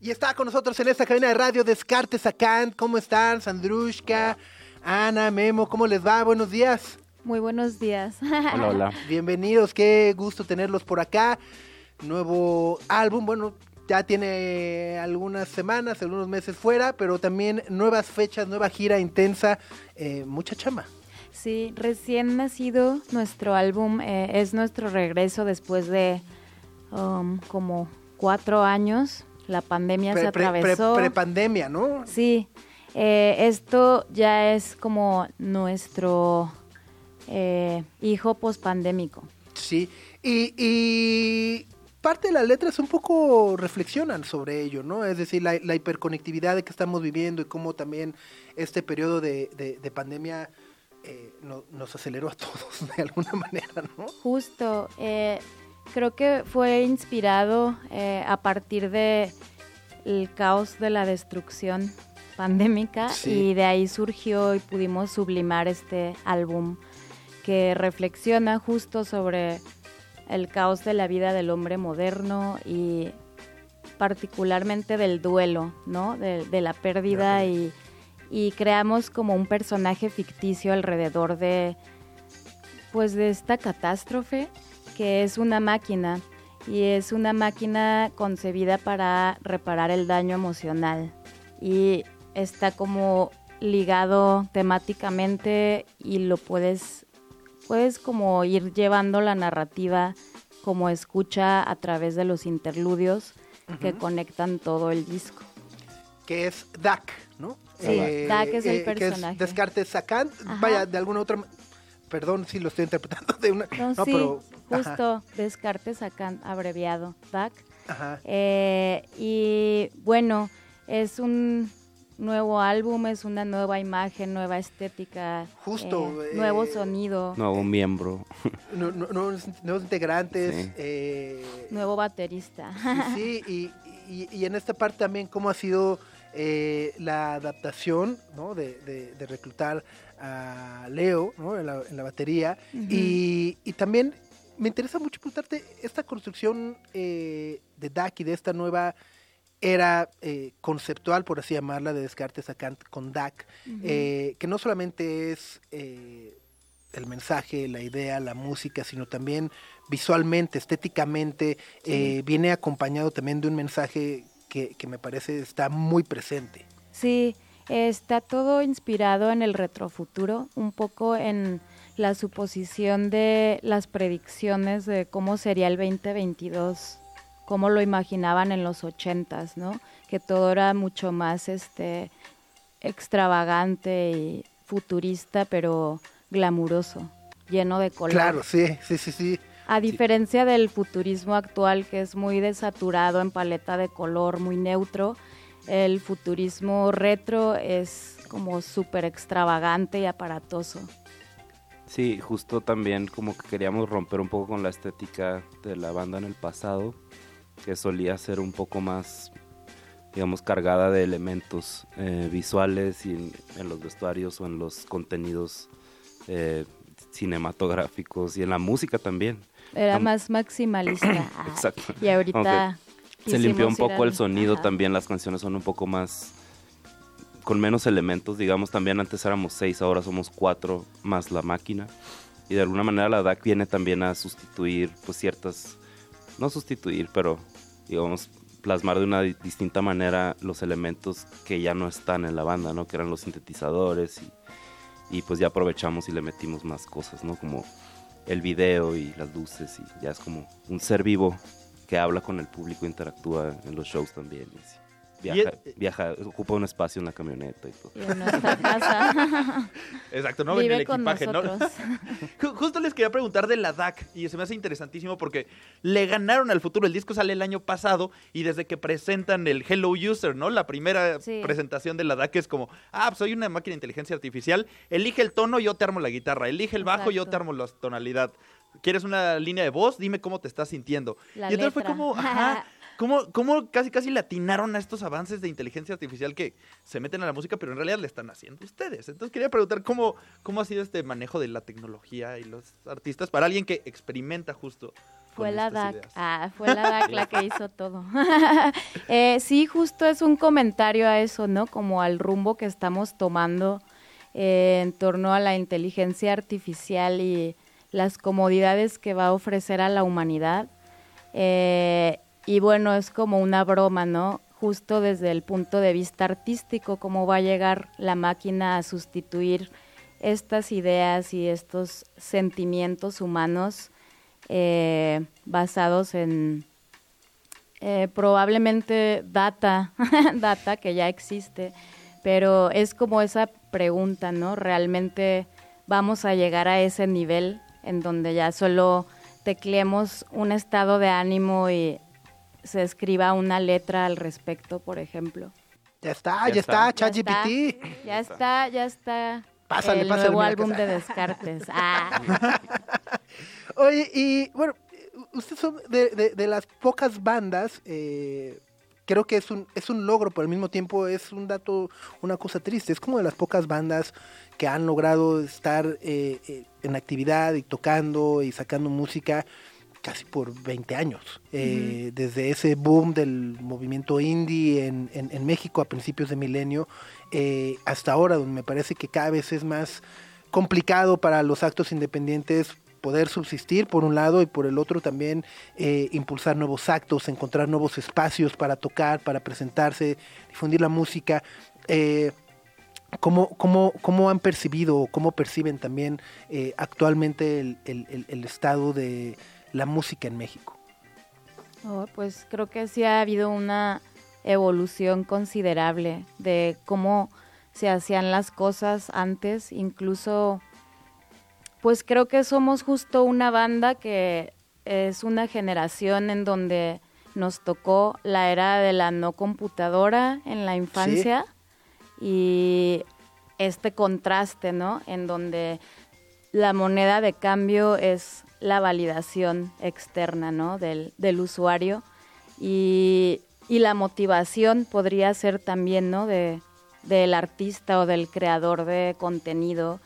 Y está con nosotros en esta cabina de radio Descartes a Kant. ¿Cómo están? Sandrushka, Ana, Memo, ¿cómo les va? Buenos días. Muy buenos días. Hola, hola. Bienvenidos, qué gusto tenerlos por acá. Nuevo álbum, bueno, ya tiene algunas semanas, algunos meses fuera, pero también nuevas fechas, nueva gira intensa, eh, mucha chamba. Sí, recién nacido nuestro álbum, eh, es nuestro regreso después de um, como cuatro años. La pandemia se Pre- pre- pre- atravesó. Prepandemia, ¿no? sí, eh, esto ya es como nuestro eh, hijo pospandémico. Sí. Y, y parte de las letras un poco reflexionan sobre ello, ¿no? Es decir, la, la hiperconectividad de que estamos viviendo y cómo también este periodo de, de- de pandemia eh, no- nos aceleró a todos (laughs) de alguna manera, ¿no? Justo, eh, creo que fue inspirado eh, a partir de el caos de la destrucción pandémica Sí. y de ahí surgió y pudimos sublimar este álbum que reflexiona justo sobre el caos de la vida del hombre moderno y particularmente del duelo, ¿no? De, de la pérdida y, y creamos como un personaje ficticio alrededor de pues de esta catástrofe que es una máquina y es una máquina concebida para reparar el daño emocional y está como ligado temáticamente y lo puedes puedes como ir llevando la narrativa como escucha a través de los interludios que conectan todo el disco. Que es Dak, ¿no? Sí, Dak es el que personaje. Descartes a Kant, Ajá. vaya, de alguna otra... Perdón si lo estoy interpretando de una... No, no, sí, pero... ajá, justo Descartes acá abreviado, DAC. ajá. Eh, y bueno, es un nuevo álbum, es una nueva imagen, nueva estética, Justo, eh, eh, nuevo sonido, Nuevo miembro. Nu- nu- nuevos, nuevos integrantes, Sí. eh, nuevo baterista. Sí, sí, y, y- y en esta parte también cómo ha sido eh, la adaptación, ¿no? De, de- de reclutar a Leo, ¿no? En la, en la batería. y, y también me interesa mucho preguntarte esta construcción eh, de DAC y de esta nueva era eh, conceptual, por así llamarla, de Descartes a Kant con DAC, eh, que no solamente es eh, el mensaje, la idea, la música, sino también visualmente, estéticamente, eh, viene acompañado también de un mensaje que, que me parece está muy presente. Sí, está todo inspirado en el retrofuturo, un poco en la suposición de las predicciones de cómo sería el 2022, cómo lo imaginaban en los 80s, ¿no? Que todo era mucho más este extravagante y futurista, pero glamuroso, lleno de color. Claro, sí, sí, sí, sí. A diferencia del futurismo actual, que es muy desaturado en paleta de color, muy neutro, el futurismo retro es como súper extravagante y aparatoso. Sí, justo también como que queríamos romper un poco con la estética de la banda en el pasado, que solía ser un poco más, digamos, cargada de elementos eh, visuales y en, en los vestuarios o en los contenidos eh, cinematográficos y en la música también. Era Am- más maximalista. (coughs) Exacto. Y ahorita... Se limpió un poco el sonido Ajá. también, las canciones son un poco más con menos elementos, digamos, también antes éramos seis, ahora somos cuatro más la máquina. Y de alguna manera la DAC viene también a sustituir pues ciertas, no sustituir, pero digamos, plasmar de una di- distinta manera los elementos que ya no están en la banda, ¿no? Que eran los sintetizadores y, y pues ya aprovechamos y le metimos más cosas, ¿no? Como el video y las luces y ya es como un ser vivo que habla con el público, interactúa en los shows también. Y Viaja, viaja, ocupa un espacio en la camioneta y todo. Y en nuestra casa. (laughs) Exacto, ¿no? En Vive el con equipaje, ¿no? nosotros. (laughs) Justo les quería preguntar de la DAC y se me hace interesantísimo porque le ganaron al futuro. El disco sale el año pasado y desde que presentan el Hello User, ¿no? La primera Sí. presentación de la DAC es como, ah, soy una máquina de inteligencia artificial, elige el tono, yo te armo la guitarra, elige el bajo, yo te armo la tonalidad. ¿Quieres una línea de voz? Dime cómo te estás sintiendo. La y entonces fue como, ajá, (laughs) ¿Cómo, cómo casi casi le atinaron a estos avances de inteligencia artificial que se meten a la música, pero en realidad le están haciendo ustedes? Entonces quería preguntar cómo, cómo ha sido este manejo de la tecnología y los artistas para alguien que experimenta justo. Fue la DAC, ideas. ah, fue la DAC la que (laughs) hizo todo. (laughs) Eh, sí, justo es un comentario a eso, ¿no? Como al rumbo que estamos tomando eh, en torno a la inteligencia artificial y las comodidades que va a ofrecer a la humanidad. Eh, y bueno, es como una broma, ¿no? Justo desde el punto de vista artístico, cómo va a llegar la máquina a sustituir estas ideas y estos sentimientos humanos eh, basados en eh, probablemente data, (laughs) data que ya existe, pero es como esa pregunta, ¿no? ¿Realmente vamos a llegar a ese nivel en donde ya solo tecleemos un estado de ánimo y se escriba una letra al respecto, por ejemplo? Ya está, Ya ya, está. está, Ya está. ChatGPT. Ya está, ya está. Pásale, el pásale, nuevo álbum de Descartes. (laughs) Ah. (laughs) Oye, y bueno, ustedes son de, de- de las pocas bandas, eh, creo que es un, es un logro, pero al mismo tiempo es un dato, una cosa triste. Es como de las pocas bandas que han logrado estar eh, eh, en actividad y tocando y sacando música casi por 20 años. Eh, Desde ese boom del movimiento indie en, en- en México a principios de milenio eh, hasta ahora, donde me parece que cada vez es más complicado para los actos independientes poder subsistir por un lado y por el otro también eh, impulsar nuevos actos, encontrar nuevos espacios para tocar, para presentarse, difundir la música. Eh, ¿Cómo, cómo, cómo han percibido o cómo perciben también eh, actualmente el, el- el- el estado de la música en México? Oh, pues creo que sí ha habido una evolución considerable de cómo se hacían las cosas antes, incluso pues creo que somos justo una banda que es una generación en donde nos tocó la era de la no computadora en la infancia y este contraste, ¿no? En donde la moneda de cambio es la validación externa, ¿no? Del, del usuario y, y la motivación podría ser también, ¿no? De, del artista o del creador de contenido.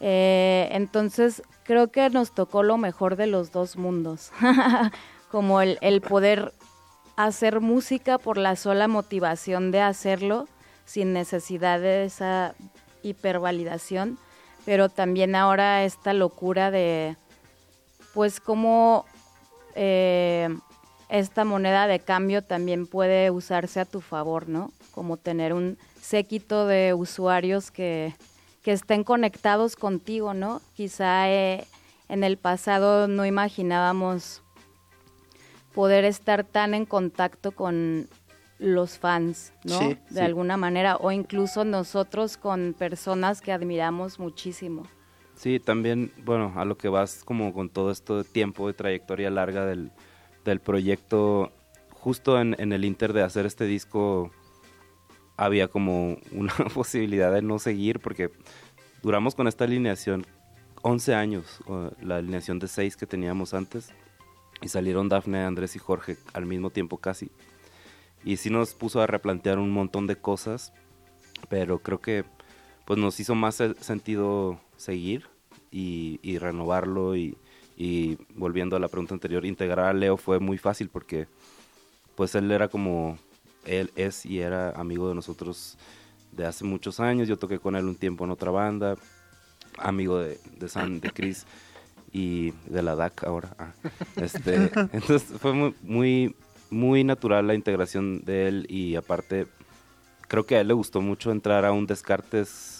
Eh, entonces, creo que nos tocó lo mejor de los dos mundos, (laughs) como el, el poder hacer música por la sola motivación de hacerlo, sin necesidad de esa hipervalidación, pero también ahora esta locura de, pues, cómo eh, esta moneda de cambio también puede usarse a tu favor, ¿no? Como tener un séquito de usuarios que, que estén conectados contigo, ¿no? Quizá eh, en el pasado no imaginábamos poder estar tan en contacto con los fans, ¿no? Sí, de sí. alguna manera, o incluso nosotros con personas que admiramos muchísimo. Sí, también, bueno, a lo que vas como con todo esto de tiempo, de trayectoria larga del, del proyecto, justo en, en el inter de hacer este disco había como una (laughs) posibilidad de no seguir porque duramos con esta alineación 11 años, la alineación de 6 que teníamos antes, y salieron Dafne, Andrés y Jorge al mismo tiempo casi. Y sí nos puso a replantear un montón de cosas, pero creo que pues nos hizo más se- sentido seguir y, y renovarlo y, y volviendo a la pregunta anterior, integrar a Leo fue muy fácil porque pues él era como, él es y era amigo de nosotros de hace muchos años, yo toqué con él un tiempo en otra banda, amigo de, de San, de Chris (laughs) y de la DAC ahora. ah. Este, (laughs) entonces fue muy, muy, muy natural la integración de él y aparte creo que a él le gustó mucho entrar a un Descartes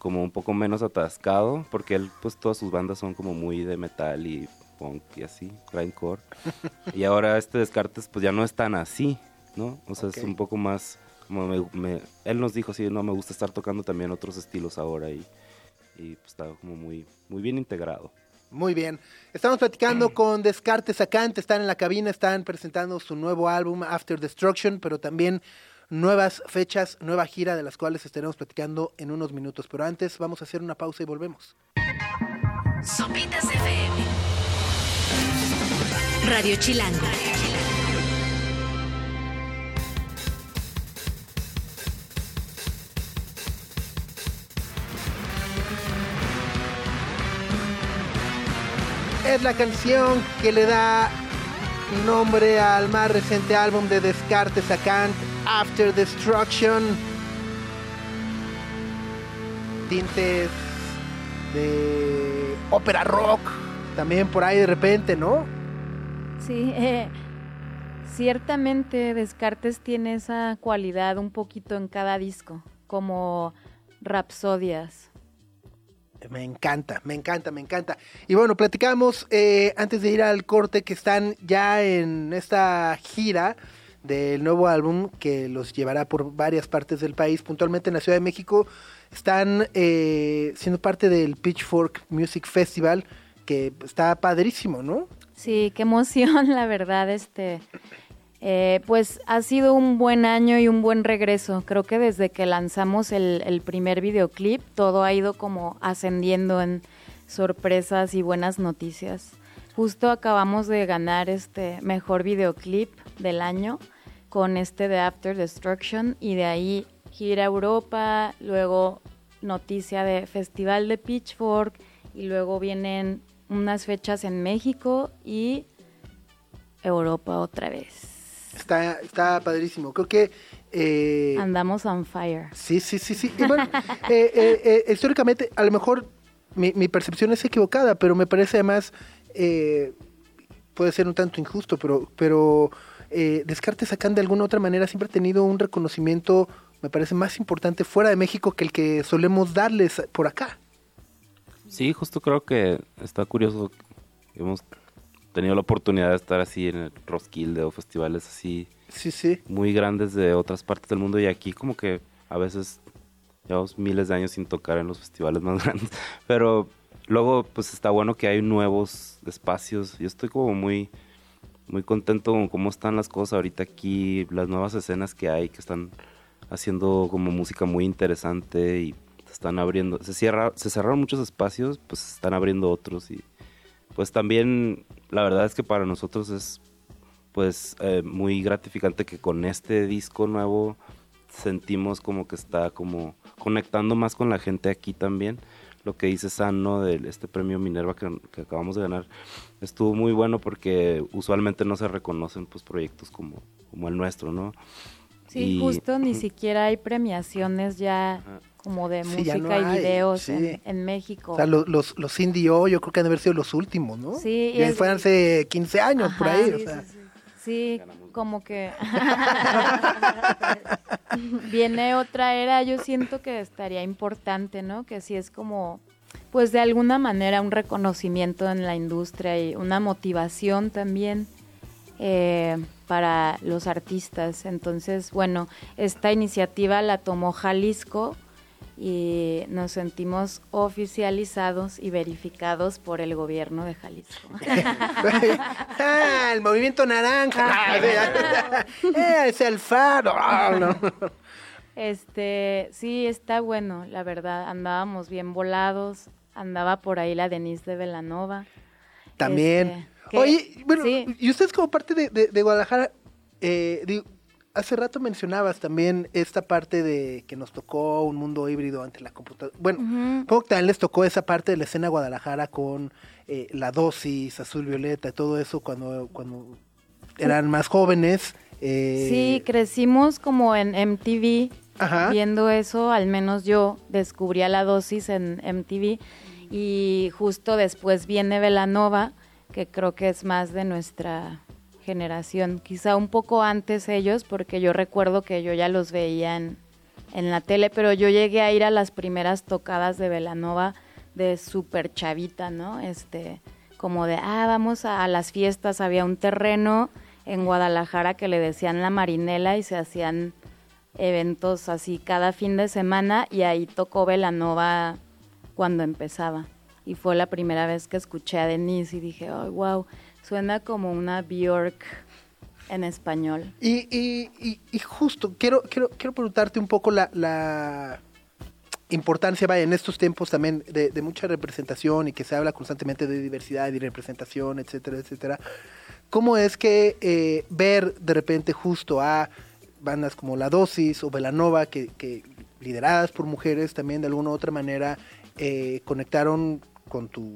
como un poco menos atascado, porque él pues todas sus bandas son como muy de metal y punk y así, grindcore. (laughs) y ahora este Descartes pues ya no es tan así, ¿no? O sea, es un poco más como me, me- él nos dijo, sí, no, me gusta estar tocando también otros estilos ahora y, y pues está como muy, muy bien integrado. Muy bien. Estamos platicando (clears throat) con Descartes Acante, están en la cabina, están presentando su nuevo álbum After Destruction, pero también nuevas fechas, nueva gira de las cuales estaremos platicando en unos minutos. Pero antes vamos a hacer una pausa y volvemos. Sopitas FM. Radio Chilango. Es la canción que le da nombre al más reciente álbum de Descartes Acant, After Destruction. Tintes de ópera rock, también por ahí de repente, ¿no? Sí, eh, ciertamente Descartes tiene esa cualidad un poquito en cada disco, como rapsodias. Me encanta, me encanta, me encanta. Y bueno, platicamos eh, antes de ir al corte que están ya en esta gira del nuevo álbum que los llevará por varias partes del país, puntualmente en la Ciudad de México. Están eh, siendo parte del Pitchfork Music Festival, que está padrísimo, ¿no? Sí, qué emoción, (laughs) la verdad, este, eh, pues ha sido un buen año y un buen regreso. Creo que desde que lanzamos el, el primer videoclip, todo ha ido como ascendiendo en sorpresas y buenas noticias. Justo acabamos de ganar este mejor videoclip del año con este de After Destruction y de ahí gira Europa, luego noticia de Festival de Pitchfork y luego vienen unas fechas en México y Europa otra vez. Está, está padrísimo. Creo que... eh, Andamos on fire. Sí, sí, sí, sí. Y bueno, (laughs) eh, eh, históricamente, a lo mejor mi, mi percepción es equivocada, pero me parece además, puede ser un tanto injusto, pero, pero eh, Descartes Acán de alguna otra manera siempre ha tenido un reconocimiento, me parece más importante fuera de México que el que solemos darles por acá. Sí, justo creo que está curioso. Hemos tenido la oportunidad de estar así en el Roskilde o festivales así Sí, sí. muy grandes de otras partes del mundo y aquí como que a veces llevamos miles de años sin tocar en los festivales más (laughs) grandes, pero luego pues está bueno que hay nuevos espacios. Yo estoy como muy muy contento con cómo están las cosas ahorita aquí, las nuevas escenas que hay que están haciendo como música muy interesante y se están abriendo, se cierra, se cerraron muchos espacios, pues se están abriendo otros y pues también la verdad es que para nosotros es pues eh, muy gratificante que con este disco nuevo sentimos como que está como conectando más con la gente aquí también. Lo que dice San, ¿no? De este premio Minerva que, que acabamos de ganar, estuvo muy bueno porque usualmente no se reconocen pues proyectos como, como el nuestro, ¿no? Sí, Y- justo ni siquiera hay premiaciones ya Ajá. como de Sí, música no y hay, videos sí. en, en México. O sea, los, los, los Indie O, yo creo que han de haber sido los últimos, ¿no? Sí, y es- fue hace 15 años, por ahí. sí, o sea. Sí, como que (laughs) viene otra era, yo siento que estaría importante, ¿no? Que sí es como, pues de alguna manera un reconocimiento en la industria y una motivación también eh, para los artistas. Entonces, bueno, esta iniciativa la tomó Jalisco y nos sentimos oficializados y verificados por el gobierno de Jalisco. (laughs) Ah, el movimiento naranja. (laughs) Eh, es el faro. Ah, no. Este, sí, está bueno, la verdad. Andábamos bien volados. Andaba por ahí la Denise de Velanova. También. Este, Oye, bueno, sí. y ustedes como parte de, de- de Guadalajara, eh, digo, hace rato mencionabas también esta parte de que nos tocó un mundo híbrido ante la computadora. Bueno, supongo que también les tocó esa parte de la escena Guadalajara con eh, la dosis, azul violeta, y todo eso cuando, cuando eran más jóvenes. eh, Sí, crecimos como en MTV Ajá. viendo eso, al menos yo descubrí a la dosis en MTV y justo después viene Velanova, que creo que es más de nuestra generación, quizá un poco antes ellos, porque yo recuerdo que yo ya los veía en, en la tele, pero yo llegué a ir a las primeras tocadas de Velanova de súper chavita, ¿no? Este, como de, ah, vamos a, las fiestas, había un terreno en Guadalajara que le decían la marinela y se hacían eventos así cada fin de semana y ahí tocó Velanova cuando empezaba. Y fue la primera vez que escuché a Denise y dije, oh, wow, suena como una Bjork en español. Y, y- y- justo, quiero, quiero, quiero preguntarte un poco la, la importancia, vaya, en estos tiempos también de, mucha representación y que se habla constantemente de diversidad y representación, etcétera, etcétera. ¿Cómo es que eh, ver de repente justo a bandas como La Dosis o Velanova, que, que lideradas por mujeres también de alguna u otra manera eh, conectaron con tu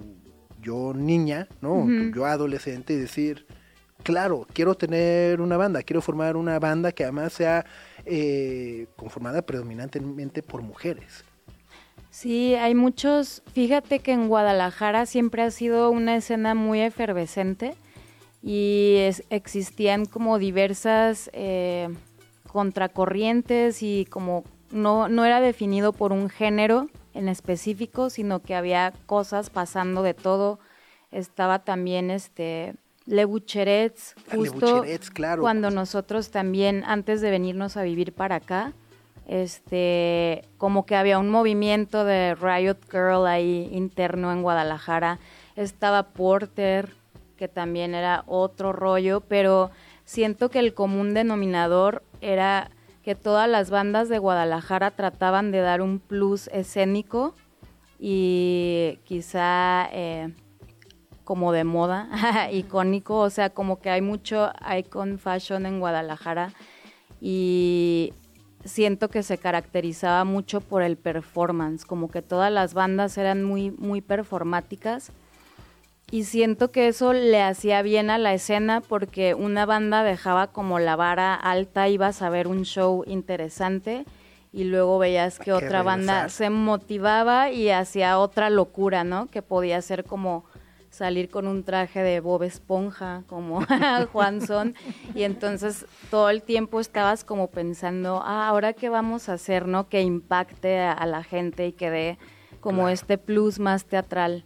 yo niña, ¿no? Yo adolescente y decir, claro, quiero tener una banda, quiero formar una banda que además sea eh, conformada predominantemente por mujeres. Sí, hay muchos. Fíjate que en Guadalajara siempre ha sido una escena muy efervescente y es- existían como diversas eh, contracorrientes y como no, no era definido por un género en específico, sino que había cosas pasando de todo. Estaba también este Le Bucherets, Ah, Le justo Bucherets, claro. cuando nosotros también, antes de venirnos a vivir para acá, este, como que había un movimiento de Riot Girl ahí interno en Guadalajara. Estaba Porter, que también era otro rollo, pero siento que el común denominador era que todas las bandas de Guadalajara trataban de dar un plus escénico y quizá eh, como de moda, (laughs) icónico, o sea, como que hay mucho icon fashion en Guadalajara y siento que se caracterizaba mucho por el performance, como que todas las bandas eran muy muy performáticas y siento que eso le hacía bien a la escena porque una banda dejaba como la vara alta, ibas a ver un show interesante y luego veías que otra banda se motivaba y hacía otra locura, ¿no? Que podía ser como salir con un traje de Bob Esponja, como (laughs) Juanson, y entonces todo el tiempo estabas como pensando, ah, ahora qué vamos a hacer, ¿no? Que impacte a, a la gente y que dé como Claro. este plus más teatral.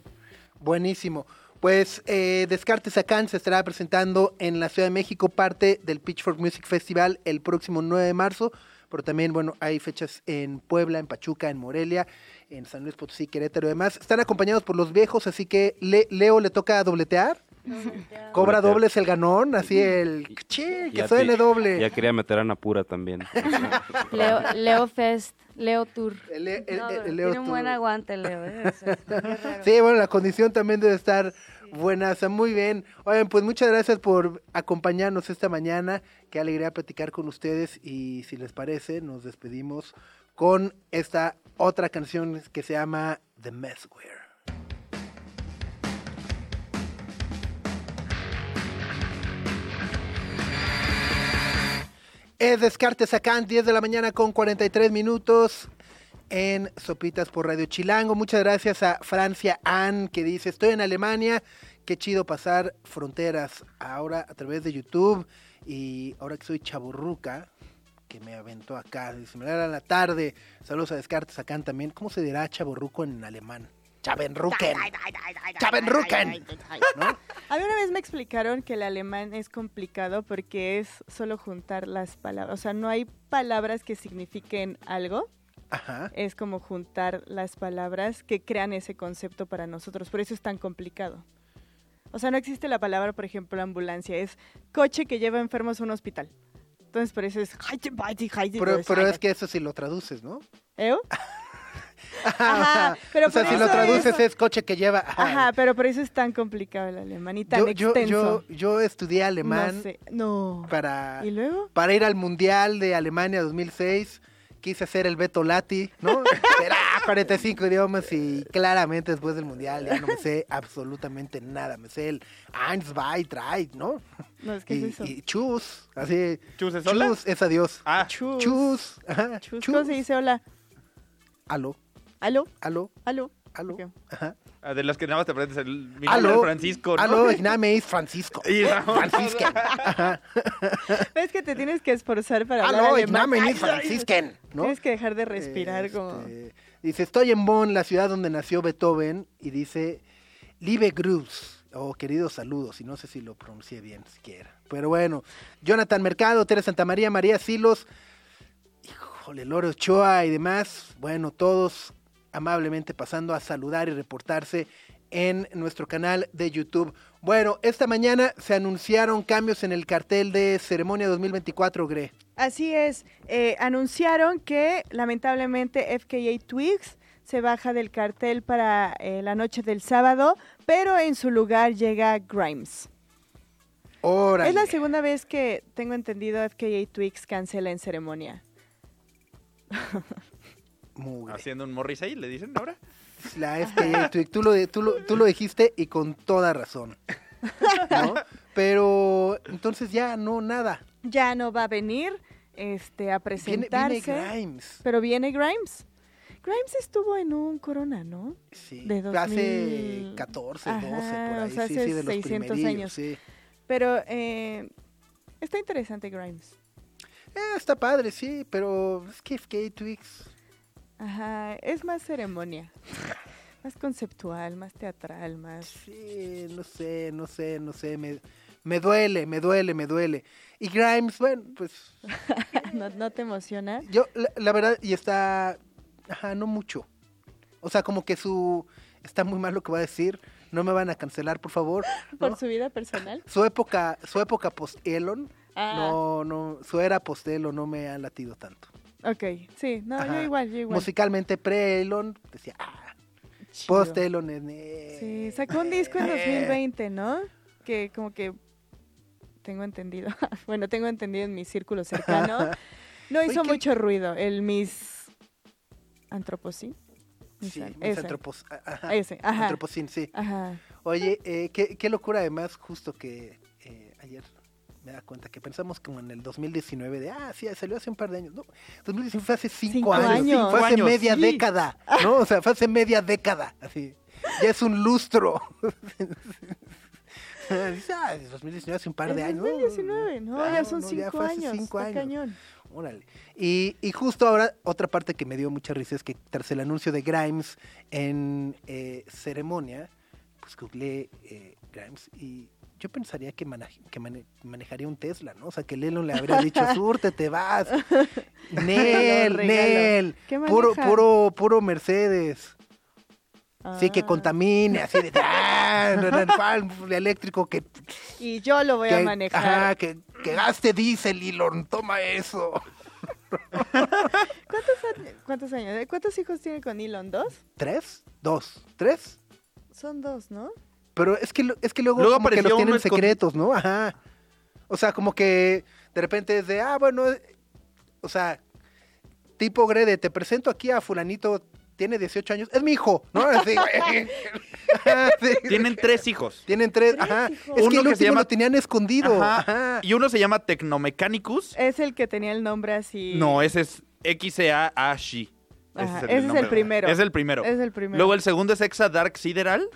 Buenísimo. Pues eh, Descartes Acán se estará presentando en la Ciudad de México, parte del Pitchfork Music Festival el próximo 9 de marzo, pero también, bueno, hay fechas en Puebla, en Pachuca, en Morelia, en San Luis Potosí, Querétaro y demás. Están acompañados por los viejos, así que Le- Leo le toca dobletear. Cobra Dobletear. doble es el ganón, así el... ¡Chi! Que suene doble. Ya quería meter a Napura también. Leo, Leo Fest, Leo Tour. El, el- el- No, el Leo tiene un buen aguante, Leo. ¿eh? Sí, bueno, la condición también debe estar buena, está muy bien. Oigan, pues muchas gracias por acompañarnos esta mañana. Qué alegría platicar con ustedes y si les parece, nos despedimos con esta otra canción que se llama The Messware. Es Descartes acá, 10 de la mañana con 43 minutos en Sopitas por Radio Chilango. Muchas gracias a Francia Ann que dice, estoy en Alemania, qué chido pasar fronteras ahora a través de YouTube y ahora que soy chaburruca, que me aventó acá, dice, me la tarde, saludos a Descartes acá también. ¿Cómo se dirá chaburruco en alemán? Chabenrucken. Chabenrucken. ¿No? A mí una vez me explicaron que el alemán es complicado porque es solo juntar las palabras. O sea, no hay palabras que signifiquen algo. Ajá. Es como juntar las palabras que crean ese concepto para nosotros. Por eso es tan complicado. O sea, no existe la palabra, por ejemplo, ambulancia. Es coche que lleva enfermos a un hospital. Entonces, por eso es... Pero, pero es que eso sí lo traduces, ¿no? ¿Eh? (laughs) Ajá, (laughs) pero o sea, por si lo traduces eso- es coche que lleva... Ajá, pero por eso es tan complicado el alemán y tan yo, yo, extenso. yo, yo estudié alemán No sé, no. para, ¿Y luego? para ir al Mundial de Alemania 2006. Quise hacer el Beto Lati, ¿no? (laughs) Era 45 idiomas y claramente después del Mundial ya no me sé absolutamente nada. Me sé el eins, zwei, drei, ¿no? No, es que Y, es eso. y chus, así. ¿Chus es hola? Chus es adiós. Ah, Chus. Chus. ajá, Chus, chus. ¿Cómo se dice hola? Aló, ¿Aló? aló, ¿Aló? aló. Ajá. Ah, De las que nada más te aprendes el mi Aló. Francisco, ¿no? Aló, y nada, me es Francisco. Y no. Francisco. Ajá. (laughs) Es que te tienes que esforzar para hablar Aló, y alemán. nada, me Ay, es Francisken. ¿no? Tienes que dejar de respirar Este, como... Dice, estoy en Bonn, la ciudad donde nació Beethoven, y dice, Liebe Grüß, o queridos saludos, y no sé si lo pronuncié bien siquiera. Pero bueno, Jonathan Mercado, Teresa Santa María, María Silos, híjole, Lore Ochoa y demás, bueno, todos amablemente pasando a saludar y reportarse en nuestro canal de YouTube. Bueno, esta mañana se anunciaron cambios en el cartel de ceremonia 2024, Gre. Así es, eh, anunciaron que lamentablemente FKA Twigs se baja del cartel para eh, la noche del sábado, pero en su lugar llega Grimes. Órale. Es la segunda vez que tengo entendido FKA Twigs cancela en ceremonia. (laughs) Mugre. Haciendo un Morrissey, le dicen ahora. La FKA Twig, tú lo, tú, lo, tú lo dijiste y con toda razón. ¿no? (laughs) Pero entonces ya no, nada. Ya no va a venir este, a presentarse. viene Grimes. Pero viene Grimes. Grimes estuvo en un Corona, ¿no? Sí. De Hace 2000. 14, 12, Ajá, por ahí. o sea, sí, hace sí, de los 600 primerillos, años. sí. Pero eh, está interesante Grimes. Eh, está padre, sí, pero es que FKA Twigs. Ajá, es más ceremonia. Más conceptual, más teatral, más... Sí, no sé, no sé, no sé. Me, me duele, me duele, me duele. Y Grimes, bueno, pues (laughs) ¿No, no te emociona? yo, la, la verdad, y está. Ajá, no mucho. O sea, como que su. Está muy mal lo que va a decir. No me van a cancelar, por favor. (laughs) ¿Por su vida personal? Su época, su época post-Elon, Ah, no, no, su era post-Elon no me ha latido tanto. Ok. Sí, no, yo igual, yo igual. Musicalmente pre-Elon, decía, ah, post-Elon eh, Sí, sacó un disco en 2020, ¿no? Que como que tengo entendido, (laughs) bueno, tengo entendido en mi círculo cercano, (laughs) no hizo Oye, ¿qué- mucho ruido. El Miss. Miss Sí, An- mis ese. antropos- ajá, Ese, ajá. sí. Ajá. Oye, eh, qué, qué locura además, justo que eh, ayer me da cuenta que pensamos como en el 2019 de, ah, sí, salió hace un par de años. No, 2019 fue hace cinco, Cinco años, años. fue hace años, media sí. década, ¿no? O sea, fue hace media década, así. Ya es un lustro. (laughs) Dice, ah, 2019 hace un par de años. 2019, no, Ah, ya son no, cinco fue hace años. cinco años. cañón. Órale. Y, y justo ahora, otra parte que me dio mucha risa es que tras el anuncio de Grimes en eh, ceremonia, pues googleé eh, Grimes y yo pensaría que, manaj- que mane- manejaría un Tesla, ¿no? O sea, que Lelon le habría dicho, (laughs) surte, te vas. Nel, regalo. Nel. ¿Qué Puro, puro, puro Mercedes. Sí, que Ah, contamine, así de, ah, no, no, ¿cuál eléctrico que, Y yo lo voy a manejar. ajá, que, que gaste diésel, Elon, toma eso. (laughs) ¿Cuántos, ¿Cuántos años? ¿Cuántos hijos tiene con Elon? ¿Dos? ¿Tres? ¿Dos? ¿Tres? Son dos, ¿no? Pero es que, es que luego, Luego como que los tienen secretos, ¿no? Ajá. O sea, como que de repente es de, ah, bueno, eh, o sea, tipo Grede, te presento aquí a fulanito, tiene 18 años, es mi hijo, ¿no? (laughs) Así, güey. Ajá, (laughs) sí. Tienen tres hijos. Tienen tres, Tres ajá. hijos. Es que Uno el que se último llama- lo tenían escondido. Ajá. Ajá. Y uno se llama Tecnomechanicus. Es el que tenía el nombre así. No, ese es XEA-Ashi. Ajá, ese es el primero. Es el primero. Es el primero. Luego el segundo es Exa Dark Sideral.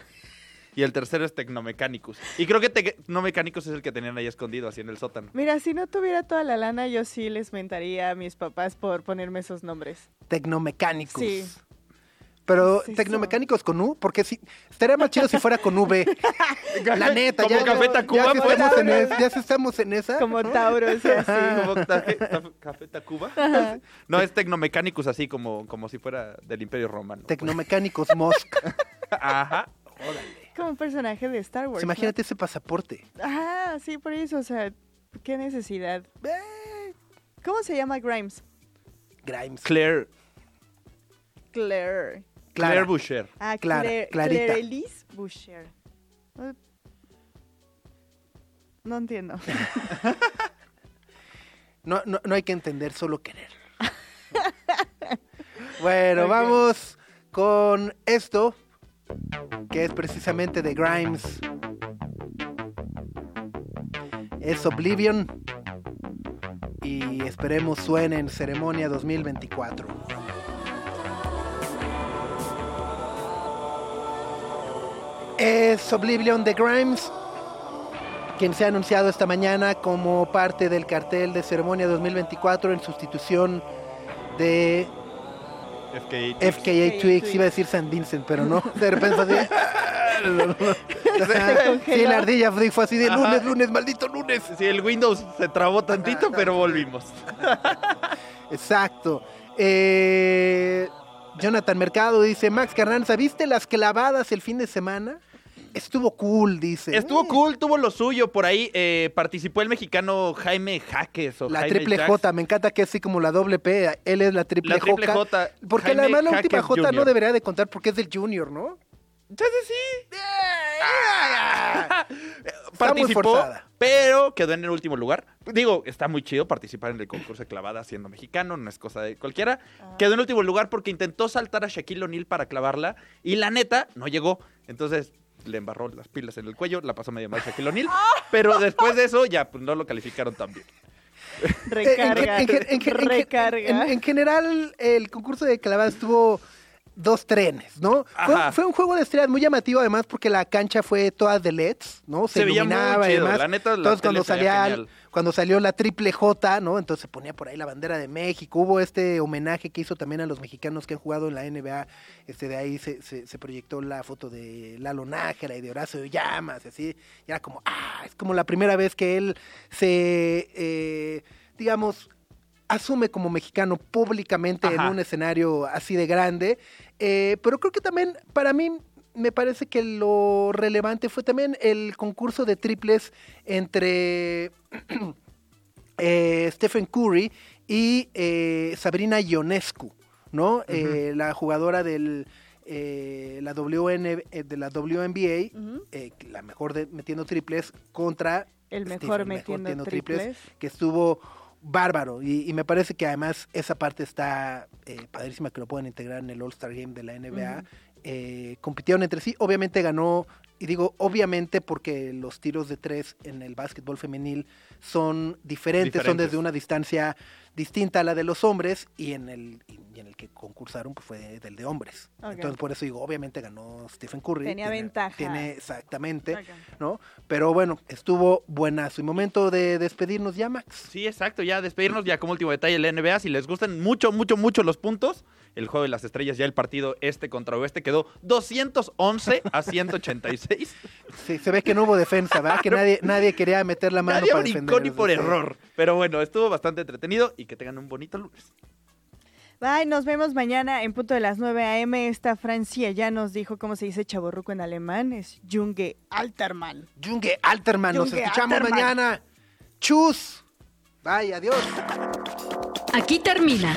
Y el tercero es Tecnomechanicus. Y creo que Tecnomechanicus es el que tenían ahí escondido, así en el sótano. Mira, si no tuviera toda la lana, yo sí les mentaría a mis papás por ponerme esos nombres. Tecnomecánicos. Sí. Pero ¿Qué es tecnomecánicos con U, porque si estaría más chido si fuera con V. (laughs) La neta, Como ya, Café ya- Tacuba, ya, si pues. estamos en (laughs) es- ya si estamos en esa. Como Tauros y así. Como Tafe- Taf- Café Tacuba. No, es Tecnomechanicus así como, como si fuera del Imperio Romano. Tecnomecánicos Mosk. (laughs) Ajá. Como un personaje de Star Wars. Pues imagínate ese pasaporte. Ajá, sí, por eso, o sea, qué necesidad. Eh, ¿Cómo se llama Grimes? Grimes. Claire, Claire. Clara. Claire Boucher. Ah, Clara, Claire, Clarita. Claire Elise Boucher. Eh, No entiendo. (laughs) No, no, no hay que entender, solo querer. (laughs) bueno, vamos con esto, que es precisamente de Grimes. Es Oblivion. Y esperemos suene en ceremonia 2024. Es Oblivion de Grimes, quien se ha anunciado esta mañana como parte del cartel de ceremonia 2024 en sustitución de FKA. FKA Twigs. Iba a decir San Vincent, pero no. De repente fue así. (laughs) (laughs) Ajá. Sí, la ardilla fue así de Ajá. lunes, lunes, maldito lunes. Sí, el Windows se trabó tantito, pero volvimos. (laughs) Exacto. Eh, Jonathan Mercado dice, Max Carranza, ¿viste las clavadas el fin de semana? Estuvo cool, dice. Estuvo cool, tuvo lo suyo. Por ahí eh, participó el mexicano Jaime Jaques. O La Jaime triple Jax. J, me encanta que es así como la doble P, él es la triple, La triple J. J. Porque Jaime además la última J no debería de contar porque es del Junior, ¿no? Entonces sí. Muy Participó, pero quedó en el último lugar. Digo, está muy chido participar en el concurso de clavada siendo mexicano, no es cosa de cualquiera. Quedó en último lugar porque intentó saltar a Shaquille O'Neal para clavarla y la neta no llegó. Entonces le embarró las pilas en el cuello, la pasó medio mal (laughs) Shaquille O'Neal, pero después de eso ya pues, no lo calificaron tan bien. Recarga. En, en- en- en- recarga. en- en general, el concurso de clavadas tuvo dos trenes, ¿no? Fue, un juego de estrellas muy llamativo, además, porque la cancha fue toda de LEDs, ¿no? Se, Se veía muy iluminaba chido, la neta, la Entonces, cuando salía, cuando salió la triple J, ¿no? Entonces se ponía por ahí la bandera de México. Hubo este homenaje que hizo también a los mexicanos que han jugado en la NBA. Este, de ahí se, se- se proyectó la foto de Lalo Nájera y de Horacio Llamas, y así. Y era como, ah, es como la primera vez que él se, eh, digamos, asume como mexicano públicamente Ajá. en un escenario así de grande. Eh, pero creo que también para mí me parece que lo relevante fue también el concurso de triples entre (clears throat) eh, Stephen Curry y eh, Sabrina Ionescu, ¿no? Eh, la jugadora del eh, la WN, eh, de la WNBA, eh, la mejor de- metiendo triples contra El Stephen, mejor metiendo metiendo triples. que estuvo bárbaro y, y me parece que además esa parte está eh, padrísima que lo pueden integrar en el All Star Game de la NBA. Eh, compitieron entre sí, obviamente ganó, y digo obviamente porque los tiros de tres en el básquetbol femenil son diferentes, son desde una distancia distinta a la de los hombres y en el, y en el que concursaron pues fue del de hombres. Entonces por eso digo, obviamente ganó Stephen Curry. Tenía tiene- ventaja. Tiene exactamente. ¿no? Pero bueno, estuvo buenazo. Y momento de despedirnos ya, Max. Sí, exacto, ya despedirnos ya como último detalle la NBA, si les gustan mucho, mucho, mucho los puntos, el juego de las estrellas, ya el partido este contra oeste quedó 211 a 186. Sí, se ve que no hubo defensa, ¿verdad? Que nadie, nadie quería meter la mano Nadie para defender. ni por Sí. error. Pero bueno, estuvo bastante entretenido y que tengan un bonito lunes. Bye, nos vemos mañana en punto de las 9 a.m. Esta Francia ya nos dijo cómo se dice chaborruco en alemán. Es Junge Altermann. Junge Alterman, nos Junge escuchamos Alterman. mañana. Chus. Bye, adiós. Aquí termina.